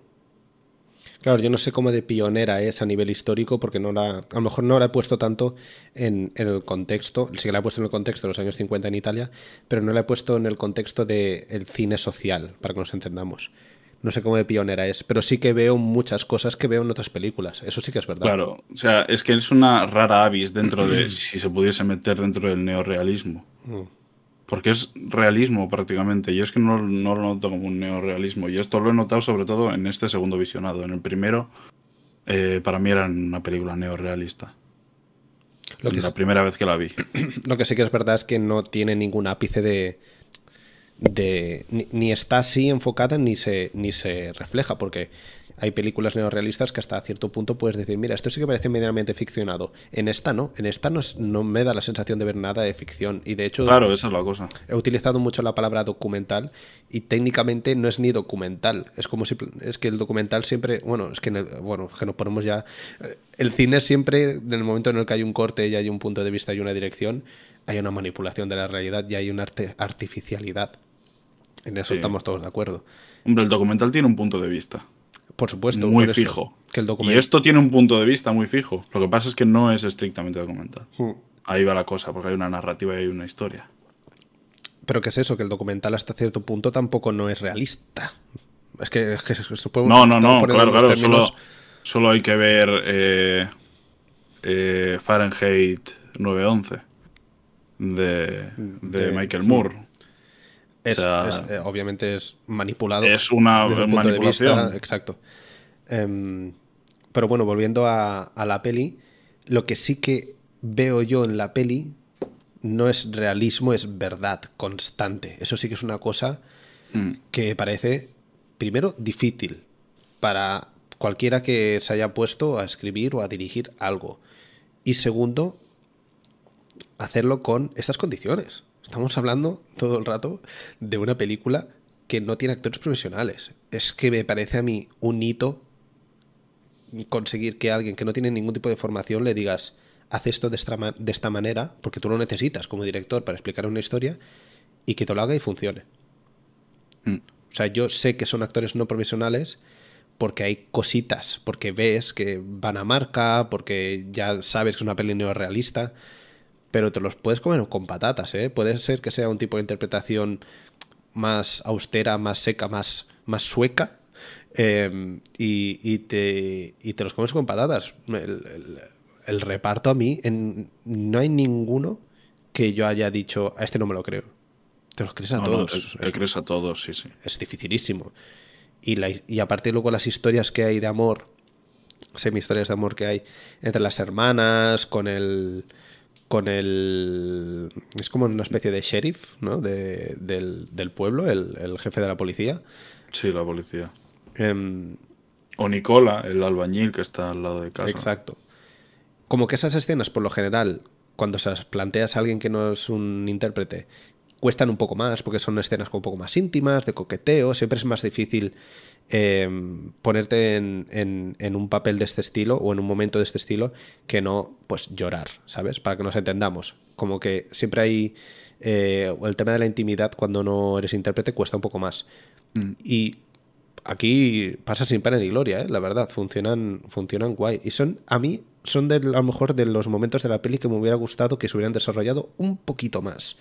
Claro, yo no sé cómo de pionera es a nivel histórico, porque no la, a lo mejor no la he puesto tanto en, en el contexto, sí que la he puesto en el contexto de los años 50 en Italia, pero no la he puesto en el contexto del cine social, para que nos entendamos. No sé cómo de pionera es, pero sí que veo muchas cosas que veo en otras películas. Eso sí que es verdad. Claro, o sea, es que es una rara avis dentro de si se pudiese meter dentro del neorealismo. Mm. Porque es realismo prácticamente. Yo es que no, no lo noto como un neorealismo. Y esto lo he notado sobre todo en este segundo visionado. En el primero, eh, para mí era una película neorealista. Lo que, la es- primera vez que la vi. lo que sí que es verdad es que no tiene ningún ápice de. De ni, ni está así enfocada ni se, ni se refleja, porque hay películas neorrealistas que hasta cierto punto puedes decir, mira, esto sí que parece medianamente ficcionado. En esta no, en esta no, es- no me da la sensación de ver nada de ficción. Y de hecho, Claro, esa es la cosa. he utilizado mucho la palabra documental y técnicamente no es ni documental. Es como si es que el documental siempre, bueno, es que en el- bueno, es que nos ponemos ya eh, el cine siempre en el momento en el que hay un corte y hay un punto de vista y una dirección, hay una manipulación de la realidad y hay una arte- artificialidad. En eso Sí. estamos todos de acuerdo. Hombre, el documental tiene un punto de vista. Por supuesto, muy por fijo. Que el Y esto tiene un punto de vista muy fijo. Lo que pasa es que no es estrictamente documental. Hmm. Ahí va la cosa, porque hay una narrativa y hay una historia. Pero ¿qué es eso? Que el documental hasta cierto punto tampoco no es realista. Es que, es que se puede- No, no, no, claro, claro. términos- Solo, solo hay que ver eh, eh, Fahrenheit 911 de, de De- Michael Moore. Es, O sea, es, eh, obviamente es manipulado. es una desde el punto de vista- manipulación. exacto. Em, pero bueno, volviendo a, a la peli, lo que sí que veo yo en la peli no es realismo, es verdad constante. Eso sí que es una cosa Mm. que parece, primero, difícil para cualquiera que se haya puesto a escribir o a dirigir algo. Y segundo, hacerlo con estas condiciones. Estamos hablando todo el rato de una película que no tiene actores profesionales. Es que me parece a mí un hito conseguir que alguien que no tiene ningún tipo de formación le digas, haz esto de esta, de esta manera, porque tú lo necesitas como director para explicar una historia, y que te lo haga y funcione. Mm. O sea, yo sé que son actores no profesionales porque hay cositas, porque ves que van a marca, porque ya sabes que es una peli neorrealista, pero te los puedes comer con patatas, ¿eh? Puede ser que sea un tipo de interpretación más austera, más seca, más, más sueca, eh, y, y te, y te los comes con patatas. El, el- el reparto a mí, en- no hay ninguno que yo haya dicho, a este no me lo creo. Te los crees a No, no, todos. te, te Es- crees a todos, sí, sí. es dificilísimo. Y, la- y aparte luego las historias que hay de amor, semi historias de amor que hay entre las hermanas, con el... Con el... Es como una especie de sheriff, ¿no? De- del, del pueblo, el, el jefe de la policía. Sí, la policía. Em, O Nicola, el albañil que está al lado de casa. Exacto. Como que esas escenas, por lo general, cuando se las planteas a alguien que no es un intérprete, cuestan un poco más, porque son escenas como un poco más íntimas, de coqueteo, siempre es más difícil eh, ponerte en, en- en un papel de este estilo o en un momento de este estilo que no, pues llorar, ¿sabes? Para que nos entendamos. Como que siempre hay eh, el tema de la intimidad cuando no eres intérprete cuesta un poco más. Mm. Y aquí pasa sin pena ni gloria, ¿eh? la verdad, funcionan, funcionan guay. Y son, a mí, son de, a lo mejor de los momentos de la peli que me hubiera gustado que se hubieran desarrollado un poquito más.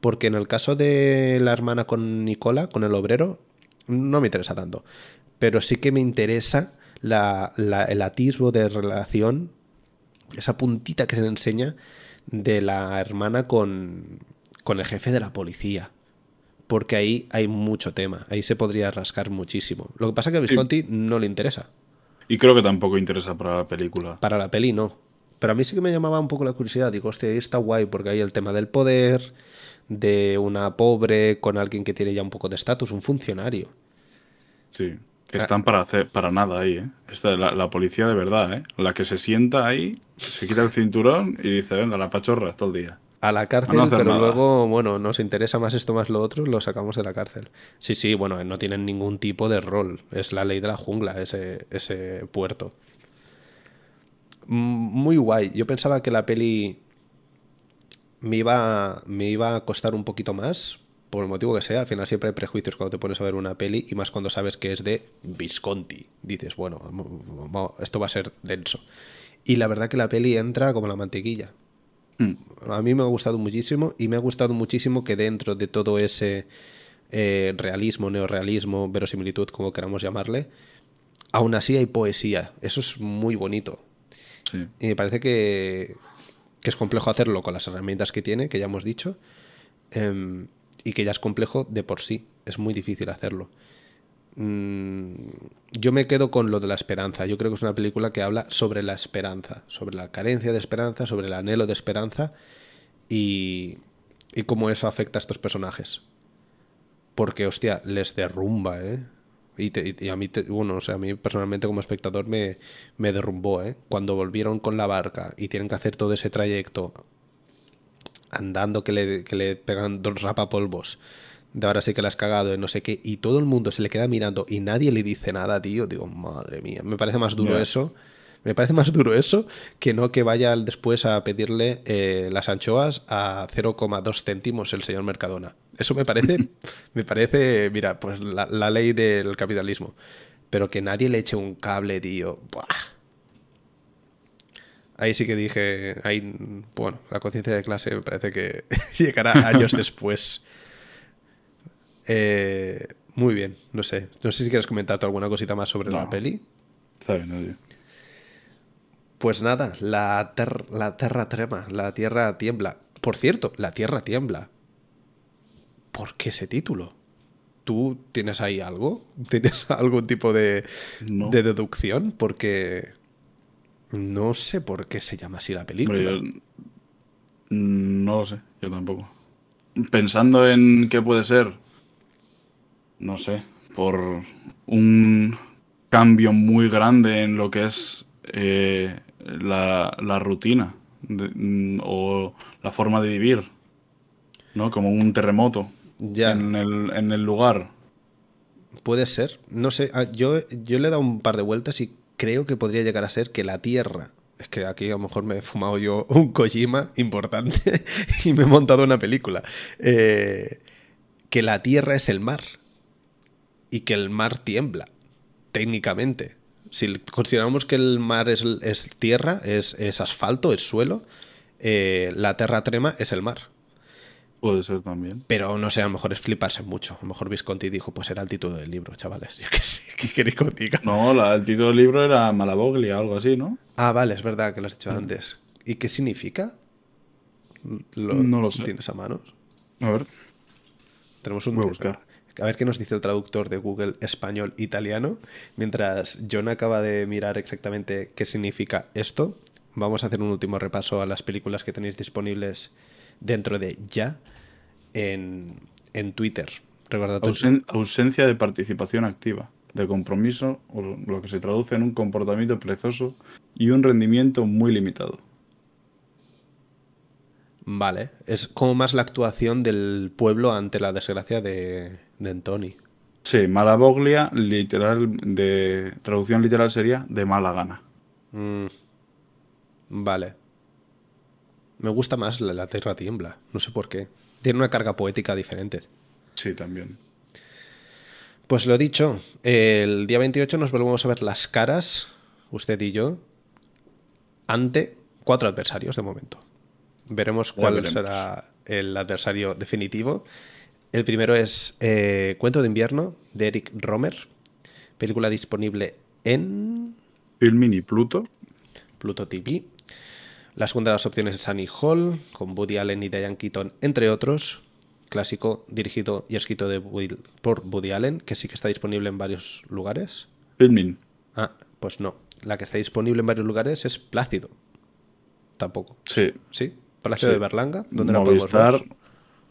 Porque en el caso de la hermana con Nicola, con el obrero, no me interesa tanto. Pero sí que me interesa la- la- el atisbo de relación, esa puntita que se le enseña de la hermana con, con el jefe de la policía. Porque ahí hay mucho tema, ahí se podría rascar muchísimo. Lo que pasa es que a Visconti no le interesa. Y creo que tampoco interesa para la película. Para la peli no. Pero a mí sí que me llamaba un poco la curiosidad. Digo, hostia, ahí está guay porque hay el tema del poder, de una pobre con alguien que tiene ya un poco de estatus, un funcionario. Sí. Que Ah. están para hacer para nada ahí, ¿eh? Esta, la, la policía de verdad, ¿eh? La que se sienta ahí, se quita el cinturón y dice, venga, la pachorra todo el día. A la cárcel, A no hacer pero nada. luego, bueno, nos interesa más esto más lo otro, lo sacamos de la cárcel. Sí, sí, bueno, no tienen ningún tipo de rol. Es la ley de la jungla, ese, ese puerto. Muy guay. Yo pensaba que la peli me iba, me iba a costar un poquito más, por el motivo que sea. Al final siempre hay prejuicios cuando te pones a ver una peli y más cuando sabes que es de Visconti. Dices, bueno, esto va a ser denso. Y la verdad que la peli entra como la mantequilla. Hmm. A mí me ha gustado muchísimo y me ha gustado muchísimo que dentro de todo ese eh, realismo, neorealismo, verosimilitud, como queramos llamarle, aún así hay poesía. Eso es muy bonito. Y me parece que, que, es complejo hacerlo con las herramientas que tiene, que ya hemos dicho, em, y que ya es complejo de por sí. Es muy difícil hacerlo. Mm, yo me quedo con lo de la esperanza. Yo creo que es una película que habla sobre la esperanza, sobre la carencia de esperanza, sobre el anhelo de esperanza y, y cómo eso afecta a estos personajes. Porque, hostia, les derrumba, ¿eh? Y, a mí, bueno, o sea, a mí personalmente como espectador me, me derrumbó, ¿eh? Cuando volvieron con la barca y tienen que hacer todo ese trayecto andando que le, que le pegan dos rapapolvos de ahora sí que la has cagado y no sé qué, y todo el mundo se le queda mirando y nadie le dice nada, tío, digo, madre mía, me parece más duro eso me parece más duro eso que no que vaya después a pedirle eh, las anchoas a 0,2 céntimos el señor Mercadona. Eso me parece, me parece, mira, pues la, ley del capitalismo. Pero que nadie le eche un cable, tío. Ahí sí que dije, ahí, bueno, la conciencia de clase me parece que llegará años después. Eh, muy bien, no sé. No sé si quieres comentar alguna cosita más sobre la peli. Está bien, pues nada, la, la Tierra trema, la Tierra tiembla. Por cierto, la Tierra tiembla. ¿Por qué ese título? ¿Tú tienes ahí algo? ¿Tienes algún tipo de, de deducción? Porque no sé por qué se llama así la película. no lo sé, yo tampoco. Pensando en qué puede ser, no sé, por un cambio muy grande en lo que es eh, la, la rutina mm, o la forma de vivir, ¿no? Como un terremoto ya. En, el, en el lugar. Puede ser, no sé, ah, yo, yo le he dado un par de vueltas y creo que podría llegar a ser que la Tierra, es que aquí a lo mejor me he fumado yo un Kojima importante y me he montado una película, eh, que la Tierra es el mar y que el mar tiembla, técnicamente si consideramos que el mar es, tierra, es, asfalto, es suelo, eh, la tierra trema es el mar. Puede ser también. Pero no sé, a lo mejor es fliparse mucho. A lo mejor Visconti dijo, pues era el título del libro, chavales. Yo qué sé, ¿qué queréis que? No, el título del libro era Malaboglia, algo así, ¿no? Ah, vale, es verdad que lo has dicho antes. ¿Y qué significa? no lo sé. ¿Tienes a manos? A ver. Tenemos un... buscar a ver qué nos dice el traductor de Google español-italiano. Mientras John acaba de mirar exactamente qué significa esto, vamos a hacer un último repaso a las películas que tenéis disponibles dentro de ya en, Twitter. ausencia de participación activa, de compromiso, o lo que se traduce en un comportamiento perezoso y un rendimiento muy limitado. Vale, es como más la actuación del pueblo ante la desgracia de, de Antoni. Sí, Malaboglia, literal, de traducción literal sería de mala gana. Mm, vale. Me gusta más la, la, Tierra Tiembla, no sé por qué. Tiene una carga poética diferente. Sí, también. Pues lo dicho, el día 28 nos volvemos a ver las caras, usted y yo, ante cuatro adversarios de momento. Veremos cuál será el adversario definitivo. El primero es eh, Cuento de invierno de Eric Romer, película disponible en... Filmin y Pluto. Pluto TV. La segunda de las opciones es Sunny Hall, con Woody Allen y Diane Keaton, entre otros. Clásico dirigido y escrito de por Woody Allen, que sí que está disponible en varios lugares. Filmin. Ah, pues no. La que está disponible en varios lugares es Plácido. Tampoco. Sí. ¿Sí? Plácido de Berlanga, donde la podemos ver.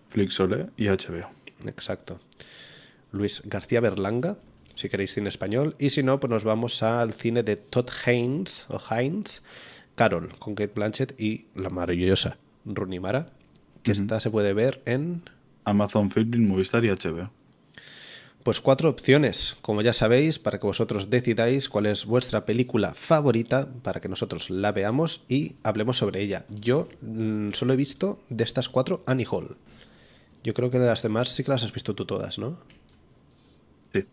Flixole y HBO. Exacto. Luis García Berlanga, si queréis cine español. Y si no, pues nos vamos al cine de Todd Haynes, o Haynes, Carol, con Kate Blanchett y la maravillosa Rooney Mara, que esta se puede ver en... Amazon Film, Movistar y HBO. Pues cuatro opciones, como ya sabéis, para que vosotros decidáis cuál es vuestra película favorita, para que nosotros la veamos y hablemos sobre ella. Yo mm, solo he visto de estas cuatro Annie Hall. Yo creo que de las demás sí que las has visto tú todas, ¿no? Sí.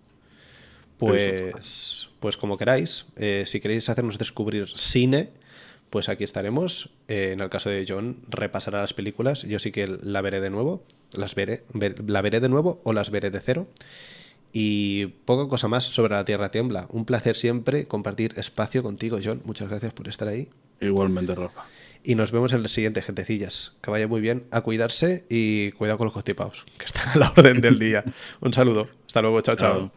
Pues, pues como queráis, eh, si queréis hacernos descubrir cine, pues aquí estaremos. Eh, en el caso de John, repasará las películas. Yo sí que la veré de nuevo. Las veré, la veré de nuevo o las veré de cero. Y poca cosa más sobre la Tierra Tiembla. Un placer siempre compartir espacio contigo, John. Muchas gracias por estar ahí. Igualmente, Rafa. Y nos vemos en el siguiente, gentecillas. Que vaya muy bien, a cuidarse y cuidado con los constipados, que están a la orden del día. Un saludo. Hasta luego, chao. chao.